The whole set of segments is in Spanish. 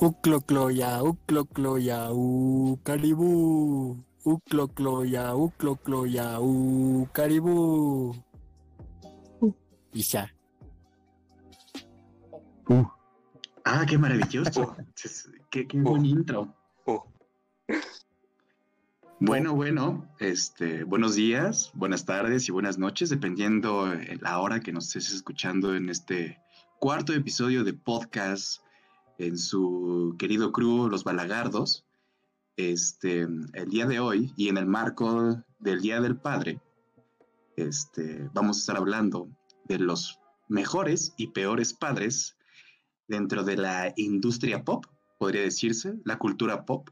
Uclocloya, uclocloya, u caribú. Uclocloya, uclocloya, u caribú. Y ya. Uh, Ah, qué maravilloso. Qué, qué buen intro. Oh. Bueno, bueno, este, buenos días, buenas tardes y buenas noches, dependiendo eh, la hora que nos estés escuchando en este cuarto episodio de podcast en su querido crew Los Balagardos. Este, el día de hoy y en el marco del Día del Padre, este, vamos a estar hablando de los mejores y peores padres dentro de la industria pop, podría decirse, la cultura pop,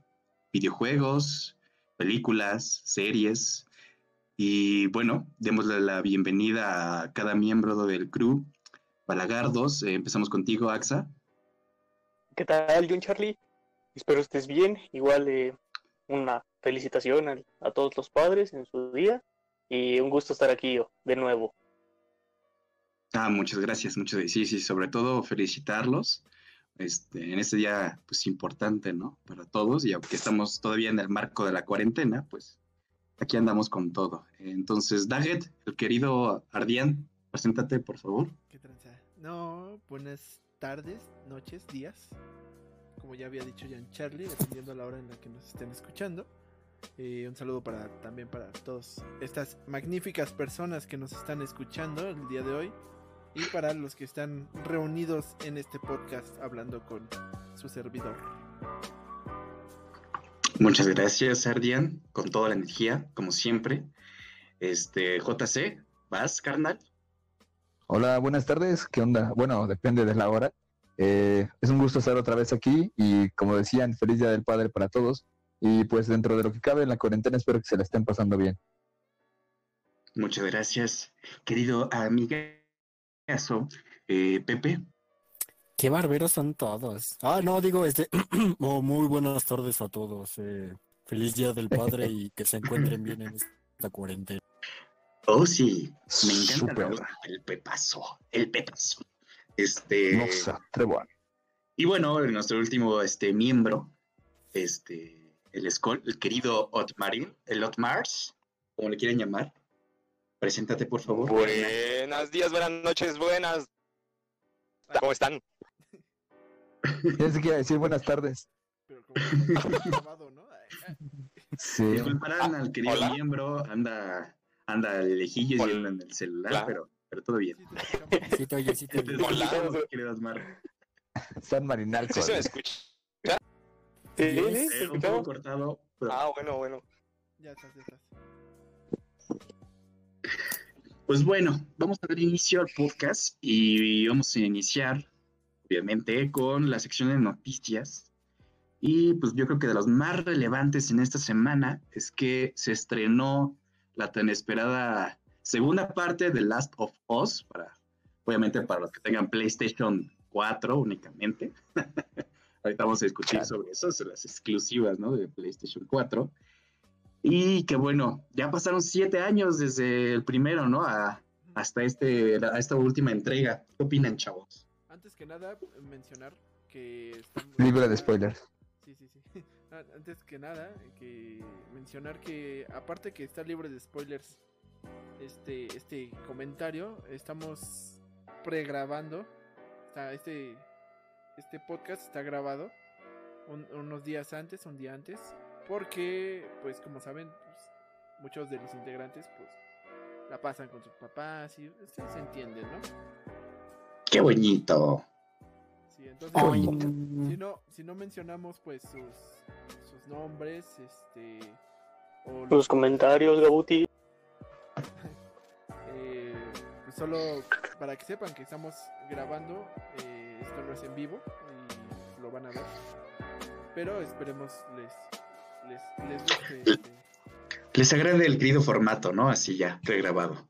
videojuegos, películas, series. Y bueno, démosle la bienvenida a cada miembro del crew. Balagardos, eh, empezamos contigo, Axa. ¿Qué tal, John Charlie? Espero estés bien. Igual eh, una felicitación a, a todos los padres en su día y un gusto estar aquí yo, de nuevo. Ah, muchas gracias, muchas Sí, sí, sobre todo felicitarlos este, en este día, pues importante, ¿no? Para todos, y aunque estamos todavía en el marco de la cuarentena, pues aquí andamos con todo. Entonces, Daggett, el querido Ardian, preséntate, por favor. ¿Qué tranza? No, buenas tardes, noches, días. Como ya había dicho Jan Charlie, dependiendo de la hora en la que nos estén escuchando. Eh, un saludo para también para todas estas magníficas personas que nos están escuchando el día de hoy y para los que están reunidos en este podcast hablando con su servidor. Muchas gracias, Ardian, con toda la energía, como siempre. Este, JC, ¿vas, carnal? Hola, buenas tardes. ¿Qué onda? Bueno, depende de la hora. Eh, es un gusto estar otra vez aquí y como decían, feliz Día del Padre para todos. Y pues dentro de lo que cabe en la cuarentena espero que se la estén pasando bien. Muchas gracias, querido amigazo, eh, Pepe. Qué barberos son todos. Ah, no, digo, este. oh, muy buenas tardes a todos. eh, feliz Día del Padre y que se encuentren bien en esta cuarentena. Oh, sí, me encanta el pepazo, el pepazo. Este, No se atrevan. y bueno, nuestro último este, miembro, este, el, Skol, el querido Otmarin, el Otmars, como le quieren llamar. Preséntate, por favor. Buenos días, buenas noches, buenas. ¿Cómo están? Pensé que iba a decir buenas tardes. Pero como grabado, ¿no? Sí. Disculparán Ah, al querido hola. miembro, anda, anda lejillos y Hola. anda en el celular, Hola. pero, pero todo bien. Sí, te oye, sí te oye. Querido Otmar. San Marinal. ¿Sí se me escucha? ¿Sí? Yes. ¿Se Eh, un poco cortado, pero Ah, bueno, bueno. Ya estás, ya estás. Pues bueno, vamos a dar inicio al podcast y vamos a iniciar, obviamente, con la sección de noticias. Y pues yo creo que de los más relevantes en esta semana es que se estrenó la tan esperada segunda parte de Last of Us, para, obviamente para los que tengan PlayStation 4 únicamente. Ahorita vamos a discutir sobre eso, sobre las exclusivas ¿no? de PlayStation 4. Y que bueno, ya pasaron siete años desde el primero, ¿no? A, hasta este, a esta última entrega. ¿Qué opinan, chavos? Antes que nada, mencionar que estamos... Libre de spoilers. Sí, sí, sí. Ah, Antes que nada, que mencionar que aparte que está libre de spoilers este, este comentario, estamos pregrabando. Este, este podcast está grabado un- unos días antes, un día antes, porque, pues como saben, pues, muchos de los integrantes, pues, la pasan con sus papás y ustedes entienden, ¿no? ¡Qué bonito! Sí, entonces, Ay, si no, si no mencionamos pues sus, sus nombres, este o Los los- comentarios, Gabuti. eh, pues solo para que sepan que estamos grabando, eh, esto no es en vivo y lo van a ver. Pero esperemos les les, les guste este, Les agrade el querido formato, ¿no? Así ya, regrabado.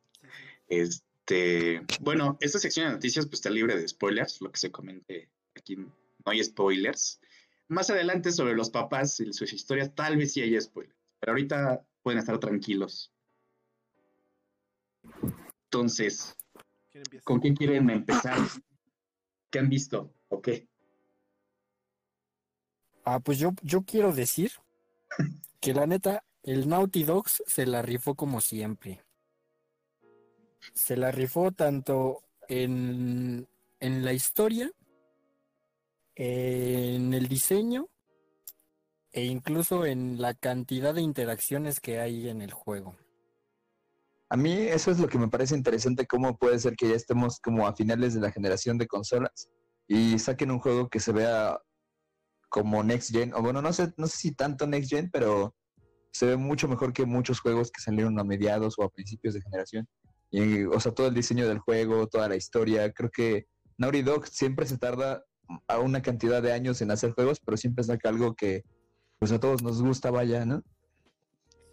Este, bueno, esta sección de noticias pues está libre de spoilers, lo que se comente aquí no hay spoilers. Más adelante sobre los papás y sus historias tal vez sí hay spoilers, pero ahorita pueden estar tranquilos. Entonces. ¿con quién quieren empezar? ¿Qué han visto? ¿O qué? Ah, pues yo, yo quiero decir que la neta, el Naughty Dogs se la rifó como siempre. Se la rifó tanto en, en la historia, en el diseño e incluso en la cantidad de interacciones que hay en el juego. A mí eso es lo que me parece interesante, cómo puede ser que ya estemos como a finales de la generación de consolas y saquen un juego que se vea como Next Gen, o bueno, no sé, no sé si tanto Next Gen, pero se ve mucho mejor que muchos juegos que salieron a mediados o a principios de generación. Y, o sea, todo el diseño del juego, toda la historia, creo que Naughty Dog siempre se tarda a una cantidad de años en hacer juegos, pero siempre saca algo que pues a todos nos gusta, vaya, ¿no?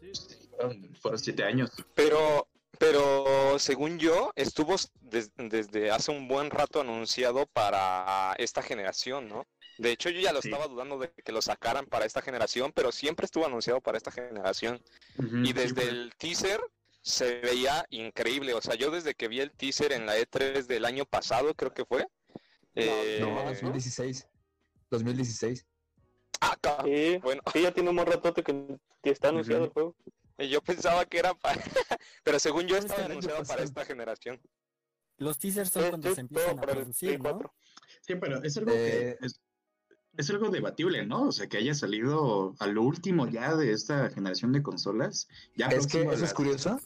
Sí, sí. Fueron, fueron siete años. Pero, pero según yo, estuvo des- desde hace un buen rato anunciado para esta generación, ¿no? De hecho, yo ya lo Sí. estaba dudando de que lo sacaran para esta generación, pero siempre estuvo anunciado para esta generación. Y sí, desde el teaser se veía increíble. O sea, yo desde que vi el teaser en la E3 del año pasado, creo que fue. Eh, No, 2016. 2016. ah, Sí, Bueno, sí, ya tiene un buen ratote que, que está anunciado el juego. yo pensaba que era para... pero según yo estaba anunciado para esta generación. Los teasers son Sí, cuando sí, se empiezan a para el producir, ¿no? 4. Sí, pero es algo Eh, que es, es algo debatible, ¿no? O sea, que haya salido a lo último ya de esta generación de consolas. Ya Es que eso es curioso.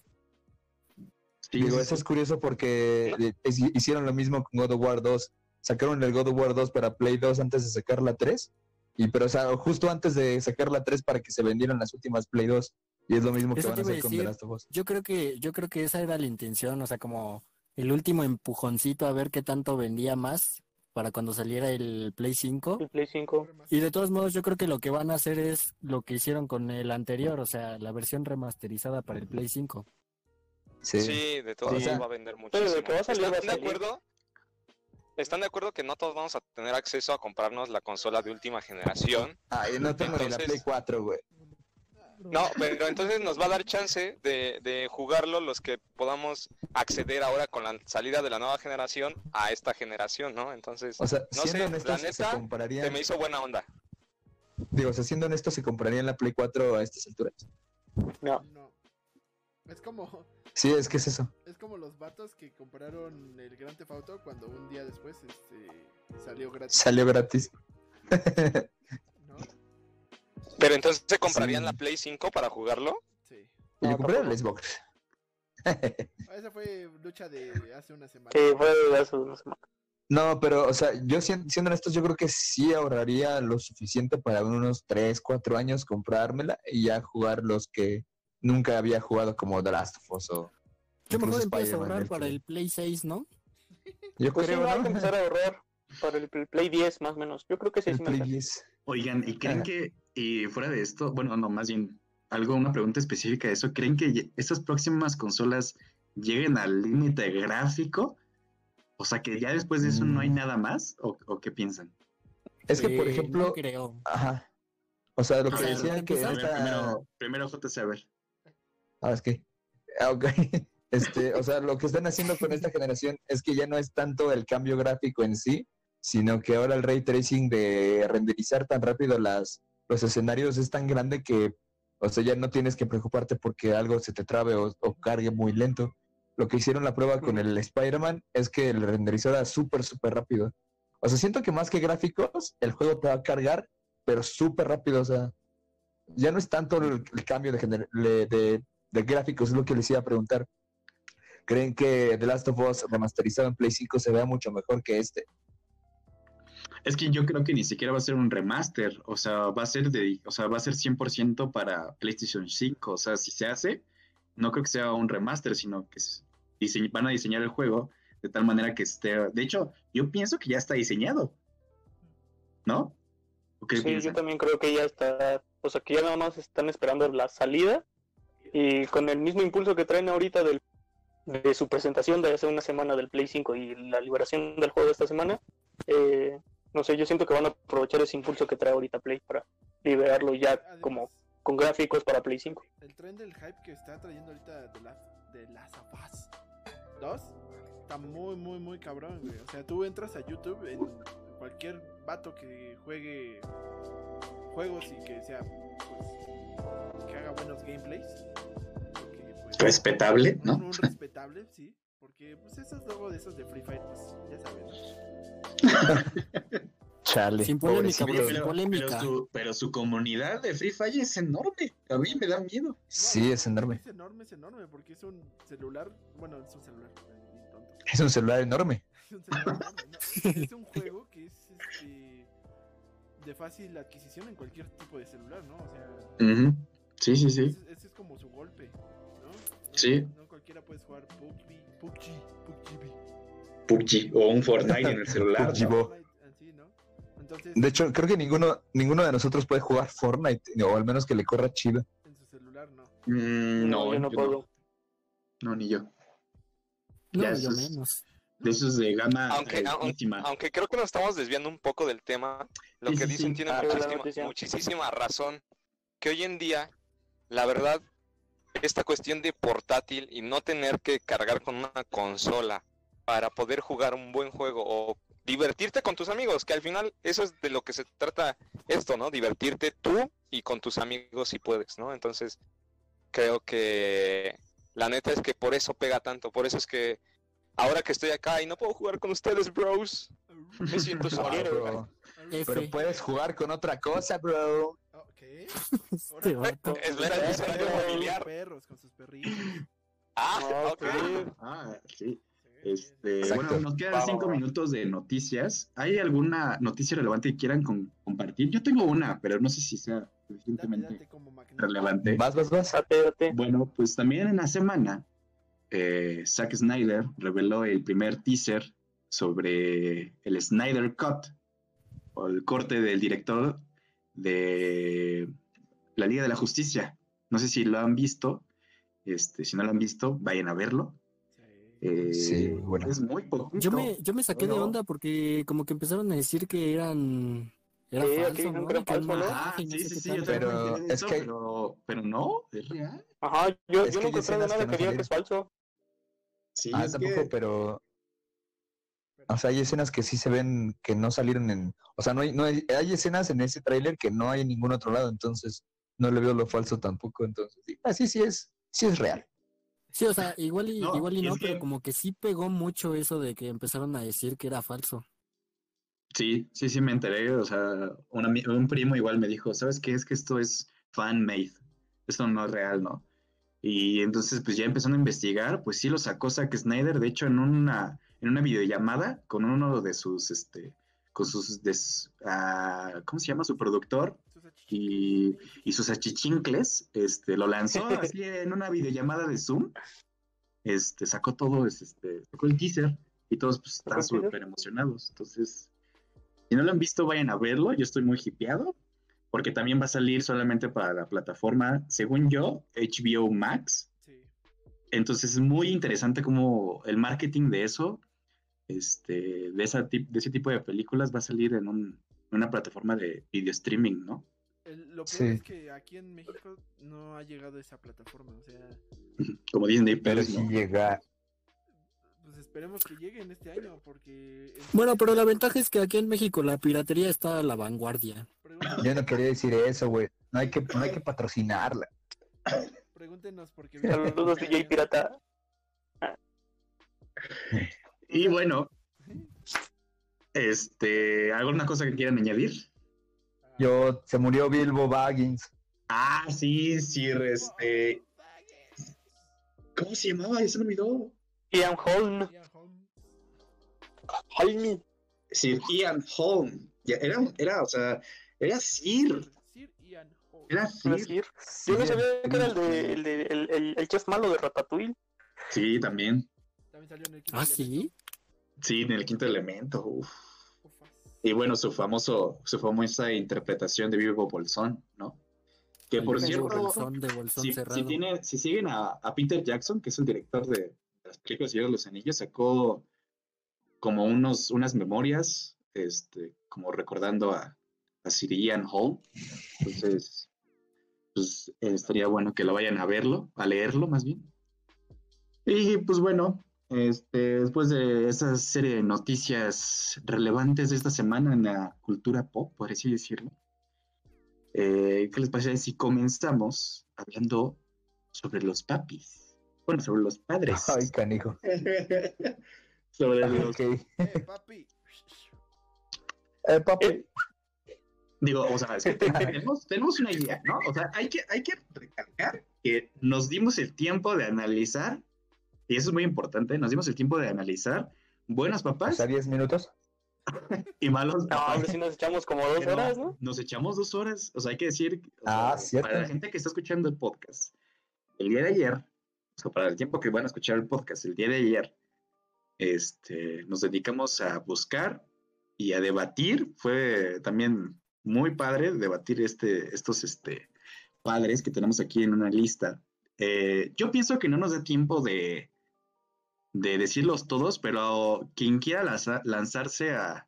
Sí, Digo, sí, eso es curioso porque eh, hicieron lo mismo con God of War 2. Sacaron el God of War 2 para Play 2 antes de sacar la 3. Y pero, o sea, justo antes de sacar la 3 para que se vendieran las últimas Play 2. Y es lo mismo que Eso van a hacer con The decir. Last of Us. Yo creo que, yo creo que esa era la intención, o sea, como el último empujoncito a ver qué tanto vendía más para cuando saliera el Play 5. El Play 5. Y de todos modos, yo creo que lo que van a hacer es lo que hicieron con el anterior, o sea, la versión remasterizada para el Play 5. Sí. Sí, de todos O modos va a vender pero de que va a salir, ¿Están va a de salir. acuerdo? ¿Están de acuerdo que no todos vamos a tener acceso a comprarnos la consola de última generación? Ay, no tengo ni la Play 4, güey. No, pero entonces nos va a dar chance de, de jugarlo los que podamos acceder ahora con la salida de la nueva generación a esta generación, ¿no? Entonces, O sea, No siendo sé, honestos, la se comprarían. se me hizo buena onda. Digo, o sea, siendo honestos, se comprarían la Play 4 a estas alturas. No. No. Es como, Sí, es que es eso. es que compraron el Grand Theft Auto cuando un día después este, salió gratis. Salió gratis. ¿no? Pero entonces se comprarían Sí. la Play 5 para jugarlo. Sí. Y yo No, compré el. Xbox. Ah, Esa fue lucha de hace una semana. Sí, fue de hace una semana. No, pero, o sea, yo sien- siendo honestos, yo creo que sí ahorraría lo suficiente para unos 3, 4 años comprármela y ya jugar los que nunca había jugado como The Last of Us o Yo mejor empiezo a ahorrar el para el Play 6, ¿no? Yo Pues sí, creo, va a ¿no? empezar a ahorrar para el Play- Play 10 más o menos. Yo creo que sí, El sí Play alcanza. 10. Oigan, ¿y creen que, y fuera de esto, bueno, no, más bien, algo, una pregunta específica de eso, ¿creen que estas próximas consolas lleguen al límite gráfico? O sea, que ya después de eso no hay Mm. nada más, ¿o, o qué piensan? Es que, por Eh, ejemplo, No creo. ajá. O sea, lo A que decían que A esta... primero, primero JC, a ver. Ah, es que. Ah, ok. Este, o sea, lo que están haciendo con esta generación es que ya no es tanto el cambio gráfico en sí, sino que ahora el ray tracing de renderizar tan rápido las, los escenarios es tan grande que, o sea, ya no tienes que preocuparte porque algo se te trabe o, cargue muy lento. Lo que hicieron la prueba con el Spider-Man es que el renderizó era súper, súper rápido. O sea, siento que más que gráficos, el juego te va a cargar, pero súper rápido. O sea, ya no es tanto el, cambio de, de, de gráficos, es lo que les iba a preguntar. ¿Creen que The Last of Us remasterizado en Play 5 se vea mucho mejor que este? Es que yo creo que ni siquiera va a ser un remaster, o sea, va a ser de, o sea, va a ser 100% para PlayStation 5, o sea, si se hace, no creo que sea un remaster, sino que dise- van a diseñar el juego de tal manera que esté, de hecho, yo pienso que ya está diseñado, ¿no? ¿O qué Sí, yo también creo que ya está, o sea, que ya nada más están esperando la salida y con el mismo impulso que traen ahorita del, de su presentación de hace una semana del Play 5 y la liberación del juego de esta semana, eh, no sé, yo siento que van a aprovechar ese impulso que trae ahorita Play para liberarlo ya Además, como con gráficos para Play 5. El tren del hype que está trayendo ahorita de las de Last of Us 2 está muy, muy, muy cabrón, güey. O sea, tú entras a YouTube en cualquier vato que juegue juegos y que sea, pues, que haga buenos gameplays. Respetable, ¿no? un, un respetable, sí. Porque, pues, esos luego de esos de Free Fire, pues, ya saben, ¿no? Chale. Sin polémica, bro, sin polémica. pero su, pero su comunidad de Free Fire es enorme. A mí me da miedo. Sí, es enorme. Es enorme, es enorme, porque es un celular, bueno, es un celular, eh. Es un celular enorme. Es un celular enorme, no, es un juego que es este de fácil adquisición en cualquier tipo de celular, ¿no? O sea, Ujú. Sí, sí, sí. ese, ese es como su golpe, ¿no? No- Sí. No cualquiera puede jugar PUBG, PUBG, PUBG. PUBG o un Fortnite en el celular. ¿no? Así, ¿no? Entonces, De hecho, creo que ninguno, ninguno de nosotros puede jugar Fortnite, o al menos que le corra chido. en su celular no. Mm, no, yo no yo puedo. No, ni yo. No, Ya, yo eso es- menos. De esos de gama Aunque- aun- altísima. Aunque creo que nos estamos desviando un poco del tema, lo Sí, que sí, dicen sí. tiene Ah, muchísima razón. Que hoy en día, la verdad, esta cuestión de portátil y no tener que cargar con una consola para poder jugar un buen juego o divertirte con tus amigos, que al final eso es de lo que se trata esto, ¿no? Divertirte tú y con tus amigos si puedes, ¿no? Entonces, creo que la neta es que por eso pega tanto, por eso es que ahora que estoy acá y no puedo jugar con ustedes, bros, me siento Ah, solero. bro. F. Pero puedes jugar con otra cosa, bro. ¿Qué? Este vato. Es algo familiar. perros, con sus perritos. Ah, Ah, ok. Ah, sí. Este, Exacto. bueno, nos quedan cinco minutos de noticias. ¿Hay alguna noticia relevante que quieran com- compartir? Yo tengo una, pero no sé si sea suficientemente date como magneto. relevante. Vas, vas, vas. Date, date. Bueno, pues también en la semana, eh, Zack Snyder reveló el primer teaser sobre el Snyder Cut, o el corte del director de la Liga de la Justicia. No sé si lo han visto. Este, si no lo han visto, vayan a verlo. Sí. Eh, Sí, bueno. Es muy poquito. Yo me, yo me saqué de onda porque como que empezaron a decir que eran... Era Sí. Ah, no sí, sé sí, yo Pero es que- pero, pero no, es real. Ajá, yo, yo no encontré nada que diga que es falso. Sí, Ah, es tampoco, que- pero. O sea, hay escenas que sí se ven que no salieron en. O sea, no hay, no hay, hay escenas en ese tráiler que no hay en ningún otro lado, entonces no le veo lo falso tampoco. Entonces, sí, así sí es, sí es real. Sí, o sea, igual y No, igual y no, pero que- como que sí pegó mucho eso de que empezaron a decir que era falso. Sí, sí, sí me enteré. O sea, un, un primo igual me dijo, ¿sabes qué? Es que esto es fan-made. Esto no es real, ¿no? Y entonces, pues ya empezando a investigar, pues sí lo sacó Zack Snyder, de hecho, en una, en una videollamada con uno de sus, este, con sus, des- ah, ¿cómo se llama? Su productor y, y sus achichincles, este, lo lanzó así en una videollamada de Zoom. Este, sacó todo, este, sacó el teaser y todos pues, están súper emocionados. Entonces, si no lo han visto, vayan a verlo. Yo estoy muy hipeado porque también va a salir solamente para la plataforma, según yo, HBO Max. Sí. Entonces es muy interesante como el marketing de eso, este, de, esa tip- de ese tipo de películas va a salir en, un- una plataforma de video streaming, ¿no? El- lo peor Sí. es que aquí en México no ha llegado esa plataforma. O sea, Como Disney Pero si ¿no? llega. pues esperemos que llegue en este año porque... en- Bueno, pero la ventaja es que aquí en México la piratería está a la vanguardia. Pregúntenos, Yo no quería decir eso, güey. No hay que, no hay que patrocinarla. pregúntenos porque... Saludos, DJ Pirata. Y bueno, este, ¿alguna cosa que quieran añadir? Yo, se murió Bilbo Baggins. Ah, sí, sí, este, ¿cómo se llamaba? Ya se me olvidó. Ian Holm. Holm. Sir Ian Holm. Era, era, o sea, era Sir. Sir Ian Holmes. Era ¿Puedo Sir. Yo no sabía que era el de, el, de, el, el, el chef malo de Ratatouille. Sí, también. También salió en el quinto ¿Ah, sí? Sí, en el quinto elemento. uf. elemento. Y bueno, su famoso, su famosa interpretación de Bilbo Bolsón, ¿no? Que por de cierto, bolsón, de bolsón si, cerrado. si tiene, si siguen a, a Peter Jackson, que es el director de las películas de los Anillos, sacó como unos, unas memorias, este, como recordando a, a Sir Ian Hall. Entonces, pues estaría bueno que lo vayan a verlo, a leerlo más bien. Y pues bueno, este, después de esa serie de noticias relevantes de esta semana en la cultura pop, por así decirlo, eh, ¿qué les parece si comenzamos hablando sobre los papis? Bueno, sobre los padres. Ay, canijo. sobre los, Ok. Eh, papi. Eh, papi. Digo, o sea, es que tenemos, tenemos una idea, ¿no? O sea, hay que, hay que recalcar que nos dimos el tiempo de analizar, y eso es muy importante, nos dimos el tiempo de analizar buenos O papás sea, 10 minutos. y malos No, papás. hombre, si nos echamos como dos Pero horas, ¿no? Nos echamos dos horas, o sea, hay que decir, o Ah, sea, cierto. para la gente que está escuchando el podcast, el día de ayer, o sea, para el tiempo que van a escuchar el podcast, el día de ayer, este, nos dedicamos a buscar y a debatir. Fue también muy padre debatir este, estos este, padres que tenemos aquí en una lista. Eh, yo pienso que no nos da tiempo de, de decirlos todos, pero quien quiera lanza- lanzarse a,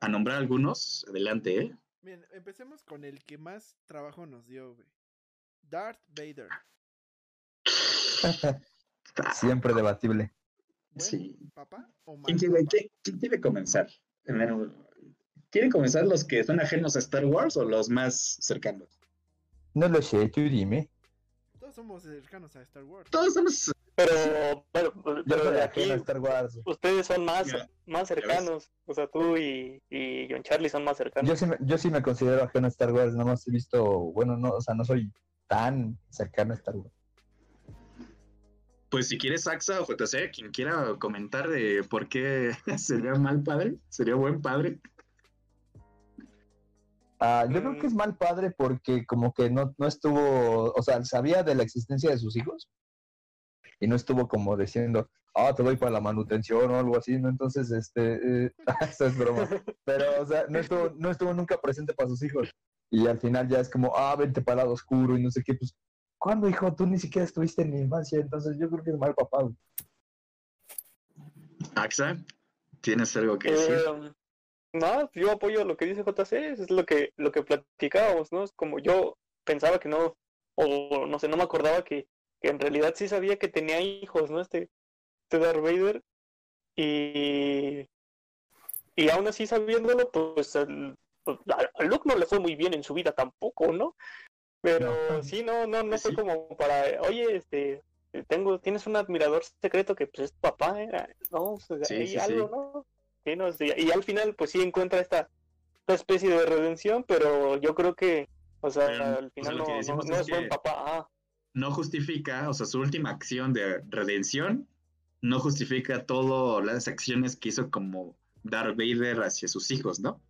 a nombrar algunos, adelante, ¿eh? Bien, empecemos con el que más trabajo nos dio, güey. Darth Vader. Siempre debatible. ¿Buen Sí. papá o ¿Quién quiere, quién- quién quiere comenzar? ¿Quieren comenzar los que son ajenos a Star Wars o los más cercanos? No lo sé, tú dime. Todos somos cercanos a Star Wars. Todos somos. Pero, pero, Yo pero de aquí, Star Wars. ustedes son más, más cercanos. O sea, tú y, y John Charlie son más cercanos. Yo sí, me, yo sí me considero ajeno a Star Wars, nada más he visto, bueno, no, o sea, no soy tan cercano a Star Wars. Pues si quieres, Axa o JC, quien quiera comentar de por qué sería mal padre, sería buen padre. Ah, yo creo que es mal padre porque como que no, no estuvo, o sea, sabía de la existencia de sus hijos y no estuvo como diciendo, ah, te doy para la manutención o algo así, ¿no? Entonces, este, eh, eso es broma. Pero, o sea, no estuvo, no estuvo nunca presente para sus hijos. Y al final ya es como, ah, vente para el lado oscuro y no sé qué, pues, ¿cuándo, hijo? Tú ni siquiera estuviste en mi infancia, entonces yo creo que es mal papá. güey. Axa, ¿tienes algo que decir? Eh, no, yo apoyo lo que dice JC, es lo que, lo que platicábamos, ¿no? Es como yo pensaba que no, o no sé, no me acordaba que, que en realidad sí sabía que tenía hijos, ¿no? Este, este Darth Vader. Y, y aún así sabiéndolo, pues, al- pues, a, Luke no le fue muy bien en su vida tampoco, ¿no? Pero No. sí, no, no, no Pues fue sí. como para, oye, este, tengo, tienes un admirador secreto que pues es tu papá, ¿eh? No, pues, Sí, hay sí, algo, sí. ¿no? Sí, no, sí, y al final, pues sí encuentra esta, esta especie de redención, pero yo creo que, o sea, al o final sea, no, no, es buen papá. Ah, No justifica, o sea, su última acción de redención no justifica todas las acciones que hizo como Darth Vader hacia sus hijos, ¿no?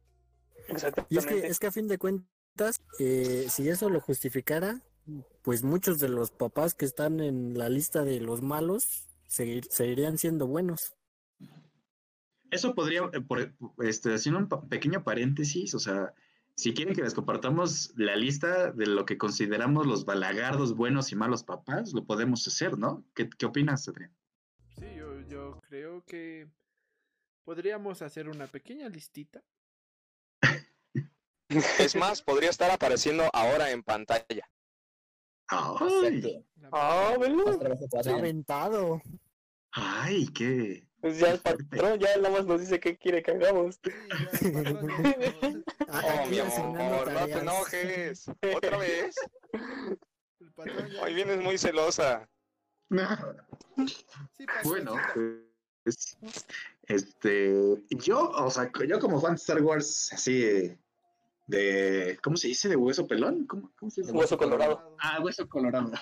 Y es exactamente. que, es que a fin de cuentas, eh, si eso lo justificara, pues muchos de los papás que están en la lista de los malos seguir- seguirían siendo buenos. Eso podría, eh, por, este, haciendo un pequeño paréntesis, o sea, si quieren que les compartamos la lista de lo que consideramos los balagardos buenos y malos papás, lo podemos hacer, ¿no? ¿Qué, qué opinas, Adrián? Sí, yo, yo creo que podríamos hacer una pequeña listita. Es más, podría estar apareciendo ahora en pantalla. Ay, Ah, ha aventado. ay, qué. Pues ya el patrón ya nada más nos dice qué quiere que hagamos. Sí, Ah, Oh, mi amor, no te enojes. ¿Otra vez? el patrón ya Hoy vienes muy celosa. Sí, Bueno, pues, este, yo, o sea, yo como fan de Star Wars, así de, de- ¿cómo se dice? ¿De hueso pelón? ¿Cómo, cómo se dice? Hueso colorado. Ah, hueso colorado.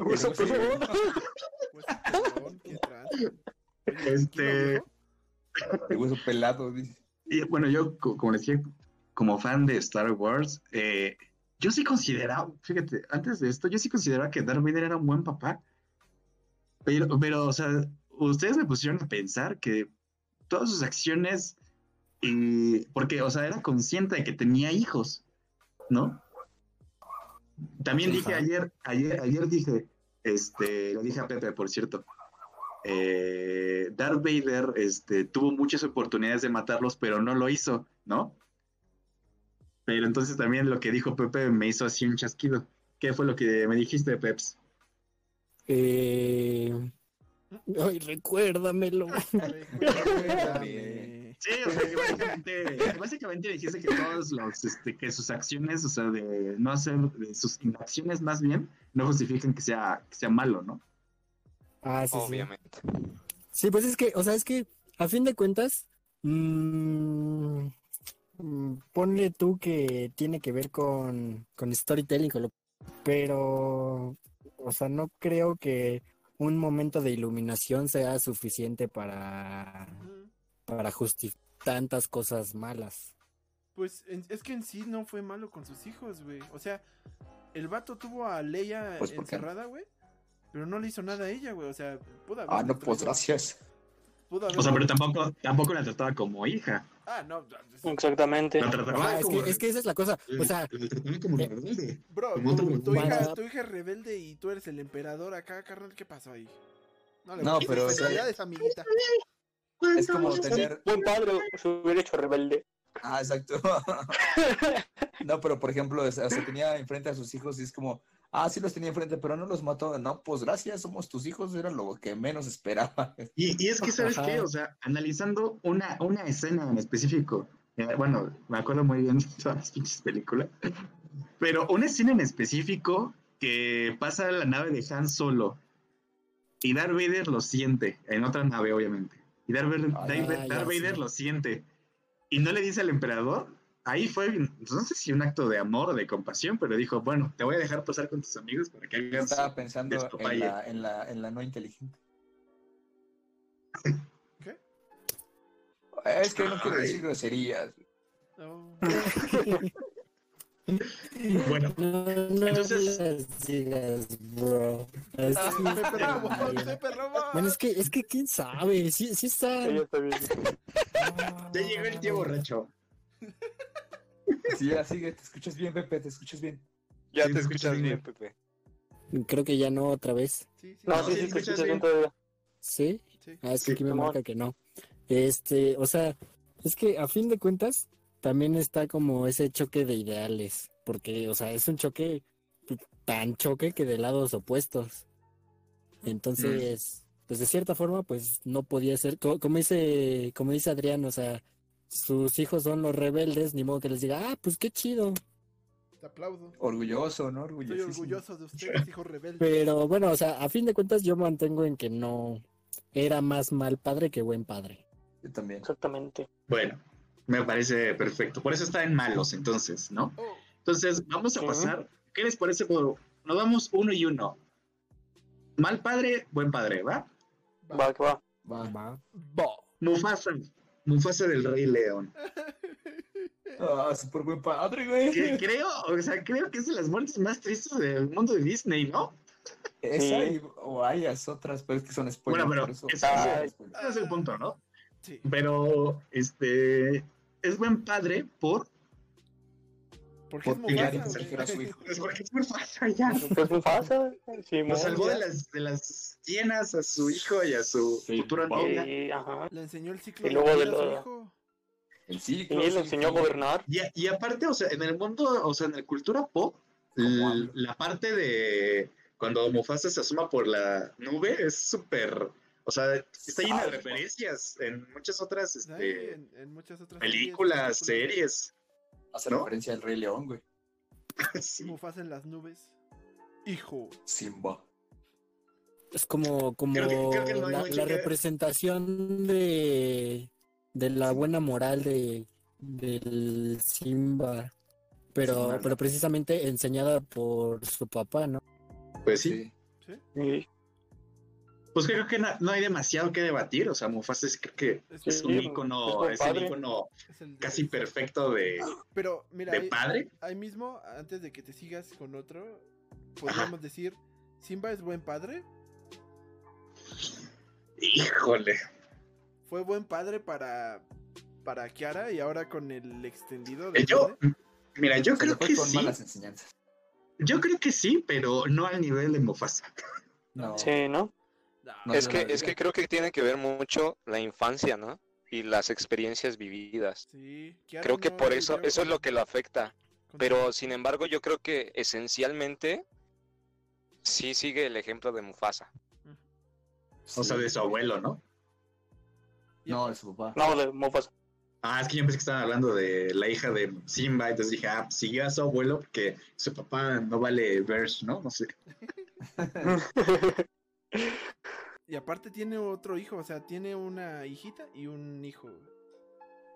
Hueso colorado. Pues, perdón, qué trans. Oye, Este-. De hueso pelado, dice. Y bueno, yo, co- como les decía, como fan de Star Wars, eh, yo sí consideraba, fíjate, antes de esto, yo sí consideraba que Darth Vader era un buen papá. Pero, pero, o sea, ustedes me pusieron a pensar que todas sus acciones, y, porque, o sea, era consciente de que tenía hijos, ¿no? También dije ayer, ayer, ayer dije, este, lo dije a Pepe, por cierto, eh, Darth Vader este, tuvo muchas oportunidades de matarlos, pero no lo hizo, ¿no? Pero entonces también lo que dijo Pepe me hizo así un chasquido. ¿Qué fue lo que me dijiste, Peps? Eh, Ay, recuérdamelo. Recuérdame. Sí, o sea, que básicamente, básicamente dijiste que todos los, este, que sus acciones, o sea, de no hacer, de sus inacciones más bien, no justifican que sea, que sea malo, ¿no? Ah, sí. Obviamente. Sí, pues es que, o sea, es que a fin de cuentas, mm, mm, ponle tú que tiene que ver con, con storytelling, con lo- pero, o sea, no creo que un momento de iluminación sea suficiente para, para justificar tantas cosas malas. Pues en- es que en sí no fue malo con sus hijos, güey. O sea, el vato tuvo a Leia Pues, encerrada, güey. Pero no le hizo nada a ella, güey. O sea, pudo haber. Ah, no, pues gracias. Pudo haber. O sea, pero tampoco, tampoco la trataba como hija. Ah, no. es- Exactamente. La trataba Ah, es como... que, es que esa es la cosa. O sea, la trataba como eh, rebelde. Bro, Como tu, hija, tu hija es rebelde y tú eres el emperador acá, carnal. ¿Qué pasó ahí? No, le No, pero, felicidades, amiguita. Es como tener. Buen padre se hubiera hecho rebelde. Ah, exacto. No, pero por ejemplo, o sea, tenía enfrente a sus hijos y es como, ah, sí los tenía enfrente, pero no los mató. No, pues gracias, somos tus hijos, era lo que menos esperaba. Y, y es que, ¿sabes Ajá. qué? O sea, analizando una, una escena en específico, eh, bueno, me acuerdo muy bien de todas las pinches películas, pero una escena en específico que pasa la nave de Han Solo y Darth Vader lo siente, en otra nave, obviamente. Y Darth Vader, Ah, Darth- ya, Darth sí. Vader lo siente y no le dice al emperador. Ahí fue, no sé si un acto de amor o de compasión, pero dijo, bueno, te voy a dejar pasar con tus amigos para que hagas... Estaba pensando en la, en, la, en la no inteligente. ¿Qué? Es que no quiero decir groserías. No. Bueno, no, no Entonces- las digas, bro. Es Ah. Bueno, es que, es que quién sabe, sí, sí está. Bien. ya llegó el tío borracho. Sí, ya sigue, te escuchas bien, Pepe, te escuchas bien. Ya Sí, te escuchas escuchas bien, bien, Pepe. Creo que ya no otra vez. Sí, sí, No, No, sí, sí, sí, te escuchas escuchas bien todavía. ¿Sí? sí. Ah, es que Sí. aquí me marca que no. Este, o sea, es que a fin de cuentas también está como ese choque de ideales, porque, o sea, es un choque tan choque que de lados opuestos. Entonces, pues de cierta forma, pues no podía ser, co- como dice, como dice Adrián, o sea, sus hijos son los rebeldes, ni modo que les diga, ah, pues qué chido. Te aplaudo. Orgulloso, ¿no? Estoy Orgullosísimo. orgulloso de ustedes, hijos rebeldes. Pero bueno, o sea, a fin de cuentas yo mantengo en que no era más mal padre que buen padre. Yo también. Exactamente. Bueno, me parece perfecto. Por eso está en malos, entonces, ¿no? Oh, Entonces, vamos a pasar. ¿Qué les parece? por- Nos vamos uno y uno. Mal padre, buen padre, ¿va? Va, que va. Va. Va. Mufasa. Mufasa del Rey León. Ah, súper buen padre, güey. Que creo, o sea, creo que es de las muertes más tristes del mundo de Disney, ¿no? Esa Sí. y, o hayas otras, pero es que son spoilers. Bueno, pero eso- ese- ese- ese es el punto, ¿no? Sí. Pero, este, es buen padre por... Porque es Porque ya Mufasa, dijo que era su hijo. Pues porque es Mufasa ya. Pues Mufasa. Sí, Lo salvó ya. de las, de las hienas a su hijo y a su Sí, futura novia. Sí, ajá. Le enseñó el ciclo Y luego vida de a su lo- hijo. El Y ciclo. él sí, le enseñó a gobernar. Y, a- y aparte, o sea, en el mundo, o sea, en la cultura pop, la parte de cuando Mufasa se asoma por la nube es súper, o sea, está llena de referencias en muchas otras este, en, en muchas otras películas, series, series. Hace ¿no? referencia al Rey León, güey. Sí. Mufasa en las nubes. Hijo. Simba. Es como, como Creo que- creo que no hay la, mucho la que- representación de, de la buena moral de del Simba, pero, Simba. pero precisamente enseñada por su papá, ¿no? Pues sí. Sí. Y Pues creo que no, no hay demasiado que debatir, o sea, Mufasa es, creo que Es, un icono, es el padre. icono es el de- casi perfecto de, Pero mira, de ahí, padre. ahí mismo, antes de que te sigas con otro, podríamos decir, Simba es buen padre. Híjole. Fue buen padre para para Kiara y ahora con el extendido de Yo, Disney. mira, yo Se creo que con sí. malas enseñanzas. Yo creo que sí, pero no al nivel de Mufasa. No. Sí, ¿no? No, es que, es no. que creo que tiene que ver mucho la infancia, ¿no? Y las experiencias vividas. sí, Creo que no por eso, eso es lo que lo afecta. Pero sin embargo, yo creo que esencialmente sí sigue el ejemplo de Mufasa. O sea, de su abuelo, ¿no? No, de su papá. No, de Mufasa. Ah, es que yo pensé que estaban hablando de la hija de Simba, entonces dije, ah, pues siguió a su abuelo porque su papá no vale verse, ¿no? No sé. Y aparte tiene otro hijo, o sea, tiene una hijita y un hijo.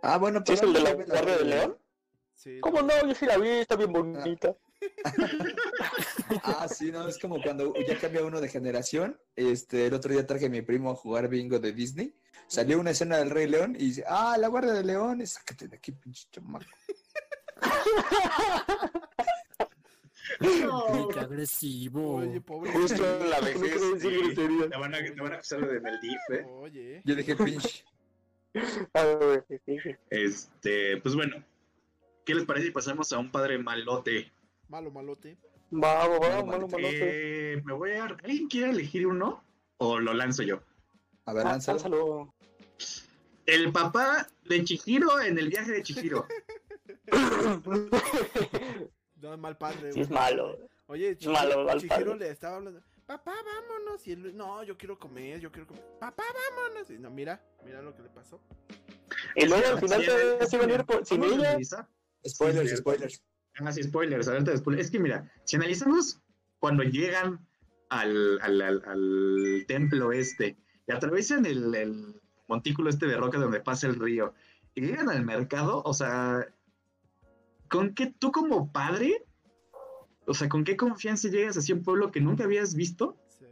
Ah, bueno, ¿Sí es el de la pero- Guardia de León? Sí, ¿Cómo no? Yo sí la vi, está bien bonita. Ah, sí, no, es como cuando ya cambia uno de generación. Este, el otro día traje a mi primo a jugar bingo de Disney. Salió una escena del Rey León y dice, ah, la Guardia de León, sácate de aquí, pinche chamaco. Qué agresivo. Oye, pobre. Justo en la vejez. sí, te, van a, te van a acusar de Meldif, ¿eh? Oye. Yo dije, pinche. A ver, sí, sí. Este, pues bueno, ¿qué les parece si pasamos a un padre malote? Malo, malote. Va, va, va, Malo, malo, malote. Eh, me voy a... ¿Alguien quiere elegir uno? ¿O lo lanzo yo? A ver, Ah, lánzalo. lánzalo. El papá de Chihiro en el viaje de Chihiro. No, mal padre. Sí, es malo. Oye, Es malo, mal Chihiro padre. le estaba hablando. Papá, vámonos. Y él, no, yo quiero comer, yo quiero comer. Papá, vámonos. Y no, mira, mira lo que le pasó. Y luego al final te es se iban a ir por- sin ¿Cómo lo ella. Spoilers, Sí, spoilers. Ah, sí, spoilers, alerta de spoilers. Es que mira, si analizamos cuando llegan al, al, al- al templo este y atraviesan el, el montículo este de roca donde pasa el río y llegan al mercado, o sea, ¿con qué tú como padre, o sea, con qué confianza llegas hacia un pueblo que nunca habías visto Sí.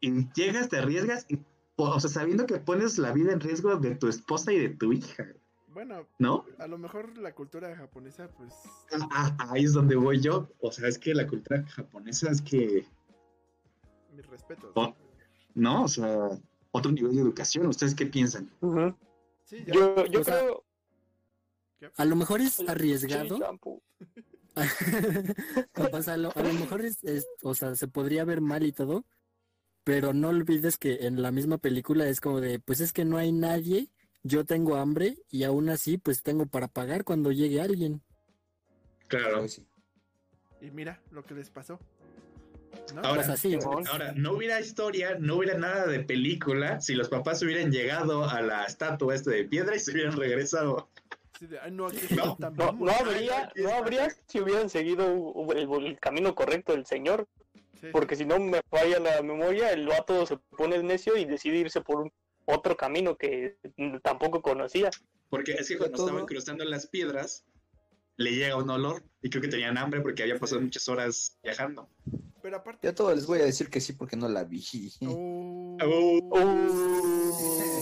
y llegas, te arriesgas, y, o sea, sabiendo que pones la vida en riesgo de tu esposa y de tu hija, Bueno, ¿no? a lo mejor la cultura japonesa, pues. Ah, ah, ahí es donde voy yo. O sea, es que la cultura japonesa es que, Mis respetos. Oh. ¿no? O sea, otro nivel de educación. ¿Ustedes qué piensan? Sí, ya. Yo, yo O sea, creo. A lo mejor es arriesgado. a, lo, a lo mejor es, es- o sea, se podría ver mal y todo, pero no olvides que en la misma película es como de, pues es que no hay nadie, yo tengo hambre y aún así pues tengo para pagar cuando llegue alguien. Claro. Sí. Y mira lo que les pasó. ¿No? Ahora, Pues así, Simón. ahora, no hubiera historia, no hubiera nada de película si los papás hubieran llegado a la estatua esta de piedra y se hubieran regresado. Sí, de, Ay, no, aquí No, están No, vamos. no habría, no habría si hubieran seguido el, el camino correcto del señor, Sí, porque si no me falla la memoria, el vato se pone necio y decide irse por un otro camino que tampoco conocía. Porque es que cuando todo. estaban cruzando las piedras, le llega un olor y creo que tenían hambre porque habían pasado muchas horas viajando. Pero aparte. Yo a todos les voy a decir que sí porque no la vi. Oh. Uh,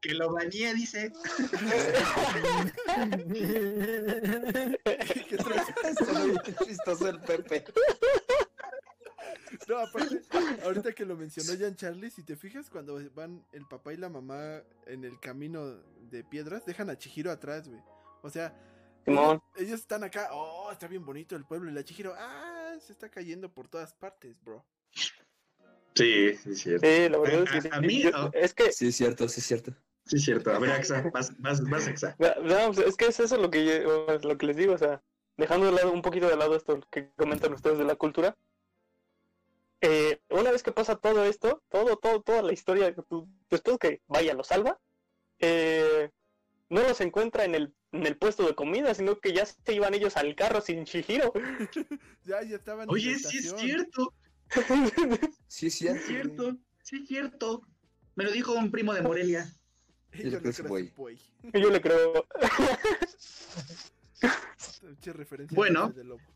Que lo bañé, dice. Chistoso el Pepe. No, aparte, ahorita que lo mencionó Jan Charlie, si te fijas, cuando van el papá y la mamá en el camino de piedras, dejan a Chihiro atrás, güey. O sea, Simón. ellos, ellos están acá, oh, está bien bonito el pueblo, y la Chihiro, ah, se está cayendo por todas partes, bro. Sí, sí, es cierto. Sí, la verdad es que A- a sí. mí, Yo- es que Sí, es cierto, sí, es cierto. Sí, es cierto. A ver, Axa, vas, vas, vas, Axa. No, pues, es que es eso lo que, yo- lo que les digo, o sea, dejando de lado un poquito de lado esto que comentan ustedes de la cultura. eh, una vez que pasa todo esto, todo, todo, toda la historia, pues, después que vaya lo salva, eh, no los encuentra en el, en el puesto de comida, sino que ya se iban ellos al carro sin Chihiro. Ya, ya estaban. Oye, sí es cierto, Sí, es sí es cierto. cierto, sí es cierto. Me lo dijo un primo de Morelia. Yo le creo. Yo le Bueno.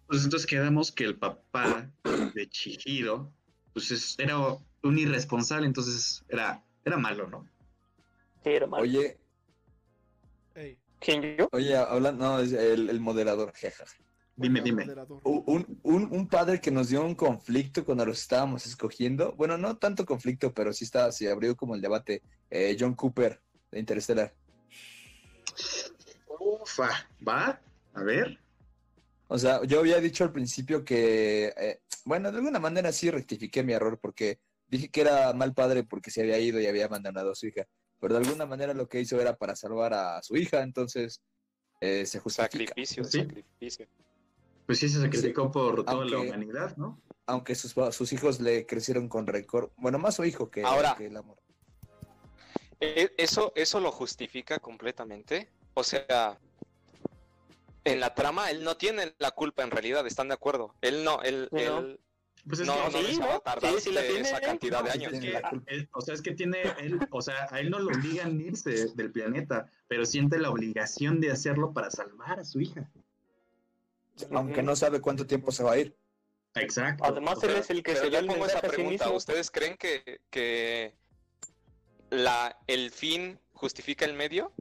Pues entonces quedamos que el papá de Chihiro, pues es- era un irresponsable, entonces era, era malo, ¿no? Sí, era malo. Oye, Ey, ¿Quién yo? oye, hablando, no, es el, el moderador, jeja. Dime, dime. Un, un, un padre que nos dio un conflicto cuando los estábamos escogiendo. Bueno, no tanto conflicto, pero sí estaba, se abrió como el debate. Eh, John Cooper, de Interstellar. Ufa, ¿va? A ver. O sea, yo había dicho al principio que, eh, bueno, de alguna manera sí rectifiqué mi error porque dije que era mal padre porque se había ido y había abandonado a su hija. Pero de alguna manera lo que hizo era para salvar a su hija, entonces eh, se justifica. Sacrificio, Sí. sacrificio. Pues sí se sacrificó por toda la humanidad, ¿no? Aunque sus, sus hijos le crecieron con rencor. Bueno, más su hijo que, Ahora. que el amor. E- Eso, eso lo justifica completamente. O sea, en la trama él no tiene la culpa en realidad, ¿están de acuerdo? Él no, él, Sí, ¿no? él Pues es no, que, no sí, ¿no? Sí, sí la tiene, esa cantidad de años. es que él- o sea, es que tiene, él, o sea, a él no lo obligan a irse del planeta, pero siente la obligación de hacerlo para salvar a su hija. Aunque no sabe cuánto tiempo se va a ir. Exacto. Además, O sea, él es el que Pero se el pongo esa sí pregunta, mismo. ¿ustedes creen que, que la, el fin justifica el medio?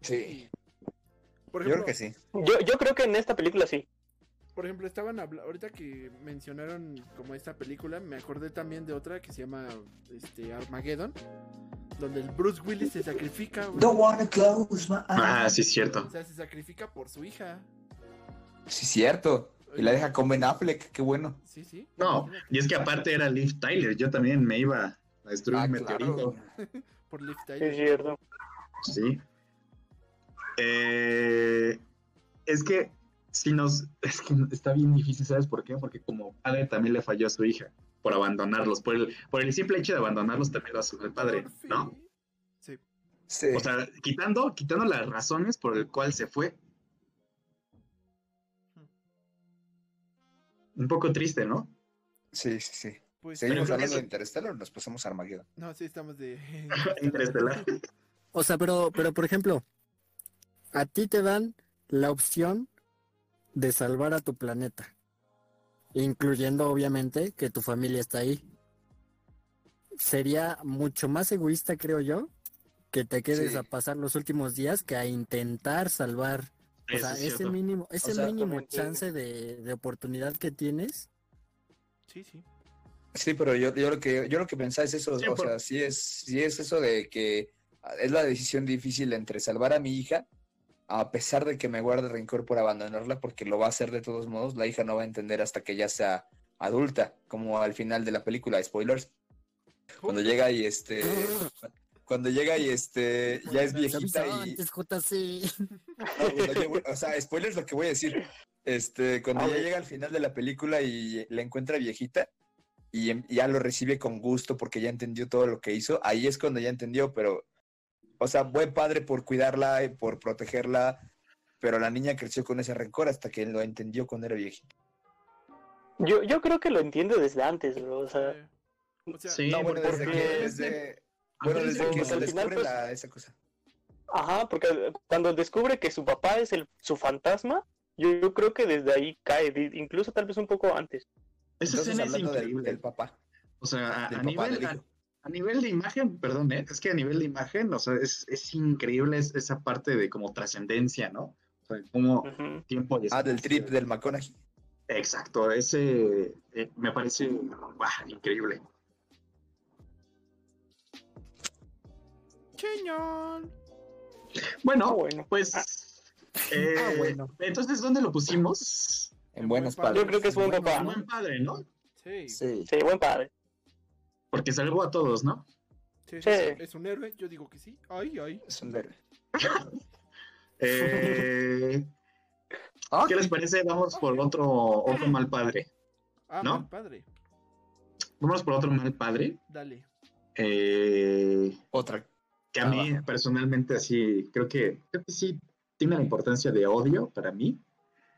Sí. Por Yo creo ejemplo, que sí. Yo, yo creo que en esta película sí. por ejemplo, estaban hablando, ahorita que mencionaron como esta película, me acordé también de otra que se llama este Armageddon, donde el Bruce Willis se sacrifica, güey. wanna close my Ah, sí, es O cierto. sea, se sacrifica por su hija. Sí, cierto. Y la deja con Ben Affleck, qué bueno. Sí, sí. No, y es que aparte era Liv Tyler, yo también me iba a destruir Ah, un claro. meteorito. Por Tyler. es cierto. Sí. Eh, es que si nos. Es que está bien difícil, ¿sabes por qué? Porque como padre también le falló a su hija por abandonarlos. Por el, por el simple hecho de abandonarlos también lo hace el padre, fin. ¿no? Sí. Sí. O sea, quitando, quitando las razones por el cual se fue. Un poco triste, ¿no? sí, sí, sí. Pues, Seguimos hablando de Interstellar, nos pasamos a Armageddon. No, sí, estamos de. Interestelar. O sea, pero, pero por ejemplo, a ti te dan la opción de salvar a tu planeta, incluyendo obviamente que tu familia está ahí. Sería mucho más egoísta, creo yo, que te quedes Sí. a pasar los últimos días que a intentar salvar. O Eso sea, es ese mínimo, ese sea, mínimo chance de, de oportunidad que tienes. Sí, sí. Sí, pero yo, yo lo que yo lo que pensaba es eso, Sí, o por- sea, sí es, sí es eso de que es la decisión difícil entre salvar a mi hija, a pesar de que me guarde rencor por abandonarla, porque lo va a hacer de todos modos, la hija no va a entender hasta que ya sea adulta, como al final de la película, spoilers. Cuando llega y este cuando llega y este ya es viejita y. No, llegó- o sea, spoilers lo que voy a decir. Este, cuando ya llega al final de la película y la encuentra viejita y em- ya lo recibe con gusto porque ya entendió todo lo que hizo, ahí es cuando ya entendió, pero, o sea, buen padre por cuidarla y por protegerla, pero la niña creció con ese rencor hasta que lo entendió cuando era viejita. Yo, yo creo que lo entiende desde antes, bro, O sea, o sea, Sí, No, bueno, desde porque- que, desde, bueno, desde que se al descubre final, pues, la- esa cosa. ajá, porque cuando descubre que su papá es el, su fantasma, yo, yo creo que desde ahí cae, incluso tal vez un poco antes. Esa Entonces, escena es del, increíble. del papá, O sea, a, nivel, a, nivel de imagen, perdón, ¿eh? es que a nivel de imagen, o sea, es, es increíble es- esa parte de como trascendencia, ¿no? O sea, como Ujú. tiempo y Ah, del trip del McConaughey. Exacto, ese eh, me parece increíble. Cheñón. Bueno, Ah, bueno. pues, eh, Ah, bueno. entonces, ¿dónde lo pusimos? En buenas buen padres. Yo creo que es buen papá. Buen padre, ¿no? Sí. Sí, Sí. Buen padre. Porque salvó a todos, ¿no? sí, Sí. Es un héroe, yo digo que sí. Ay, ay. Es un héroe. Eh, Ah, ¿Qué les parece? Vamos por otro, otro mal padre. Ah, ¿No? mal padre. Vamos por otro mal padre. Dale. eh, Otra. que a mí Abajo. personalmente así, creo que, creo que sí tiene la importancia de odio para mí.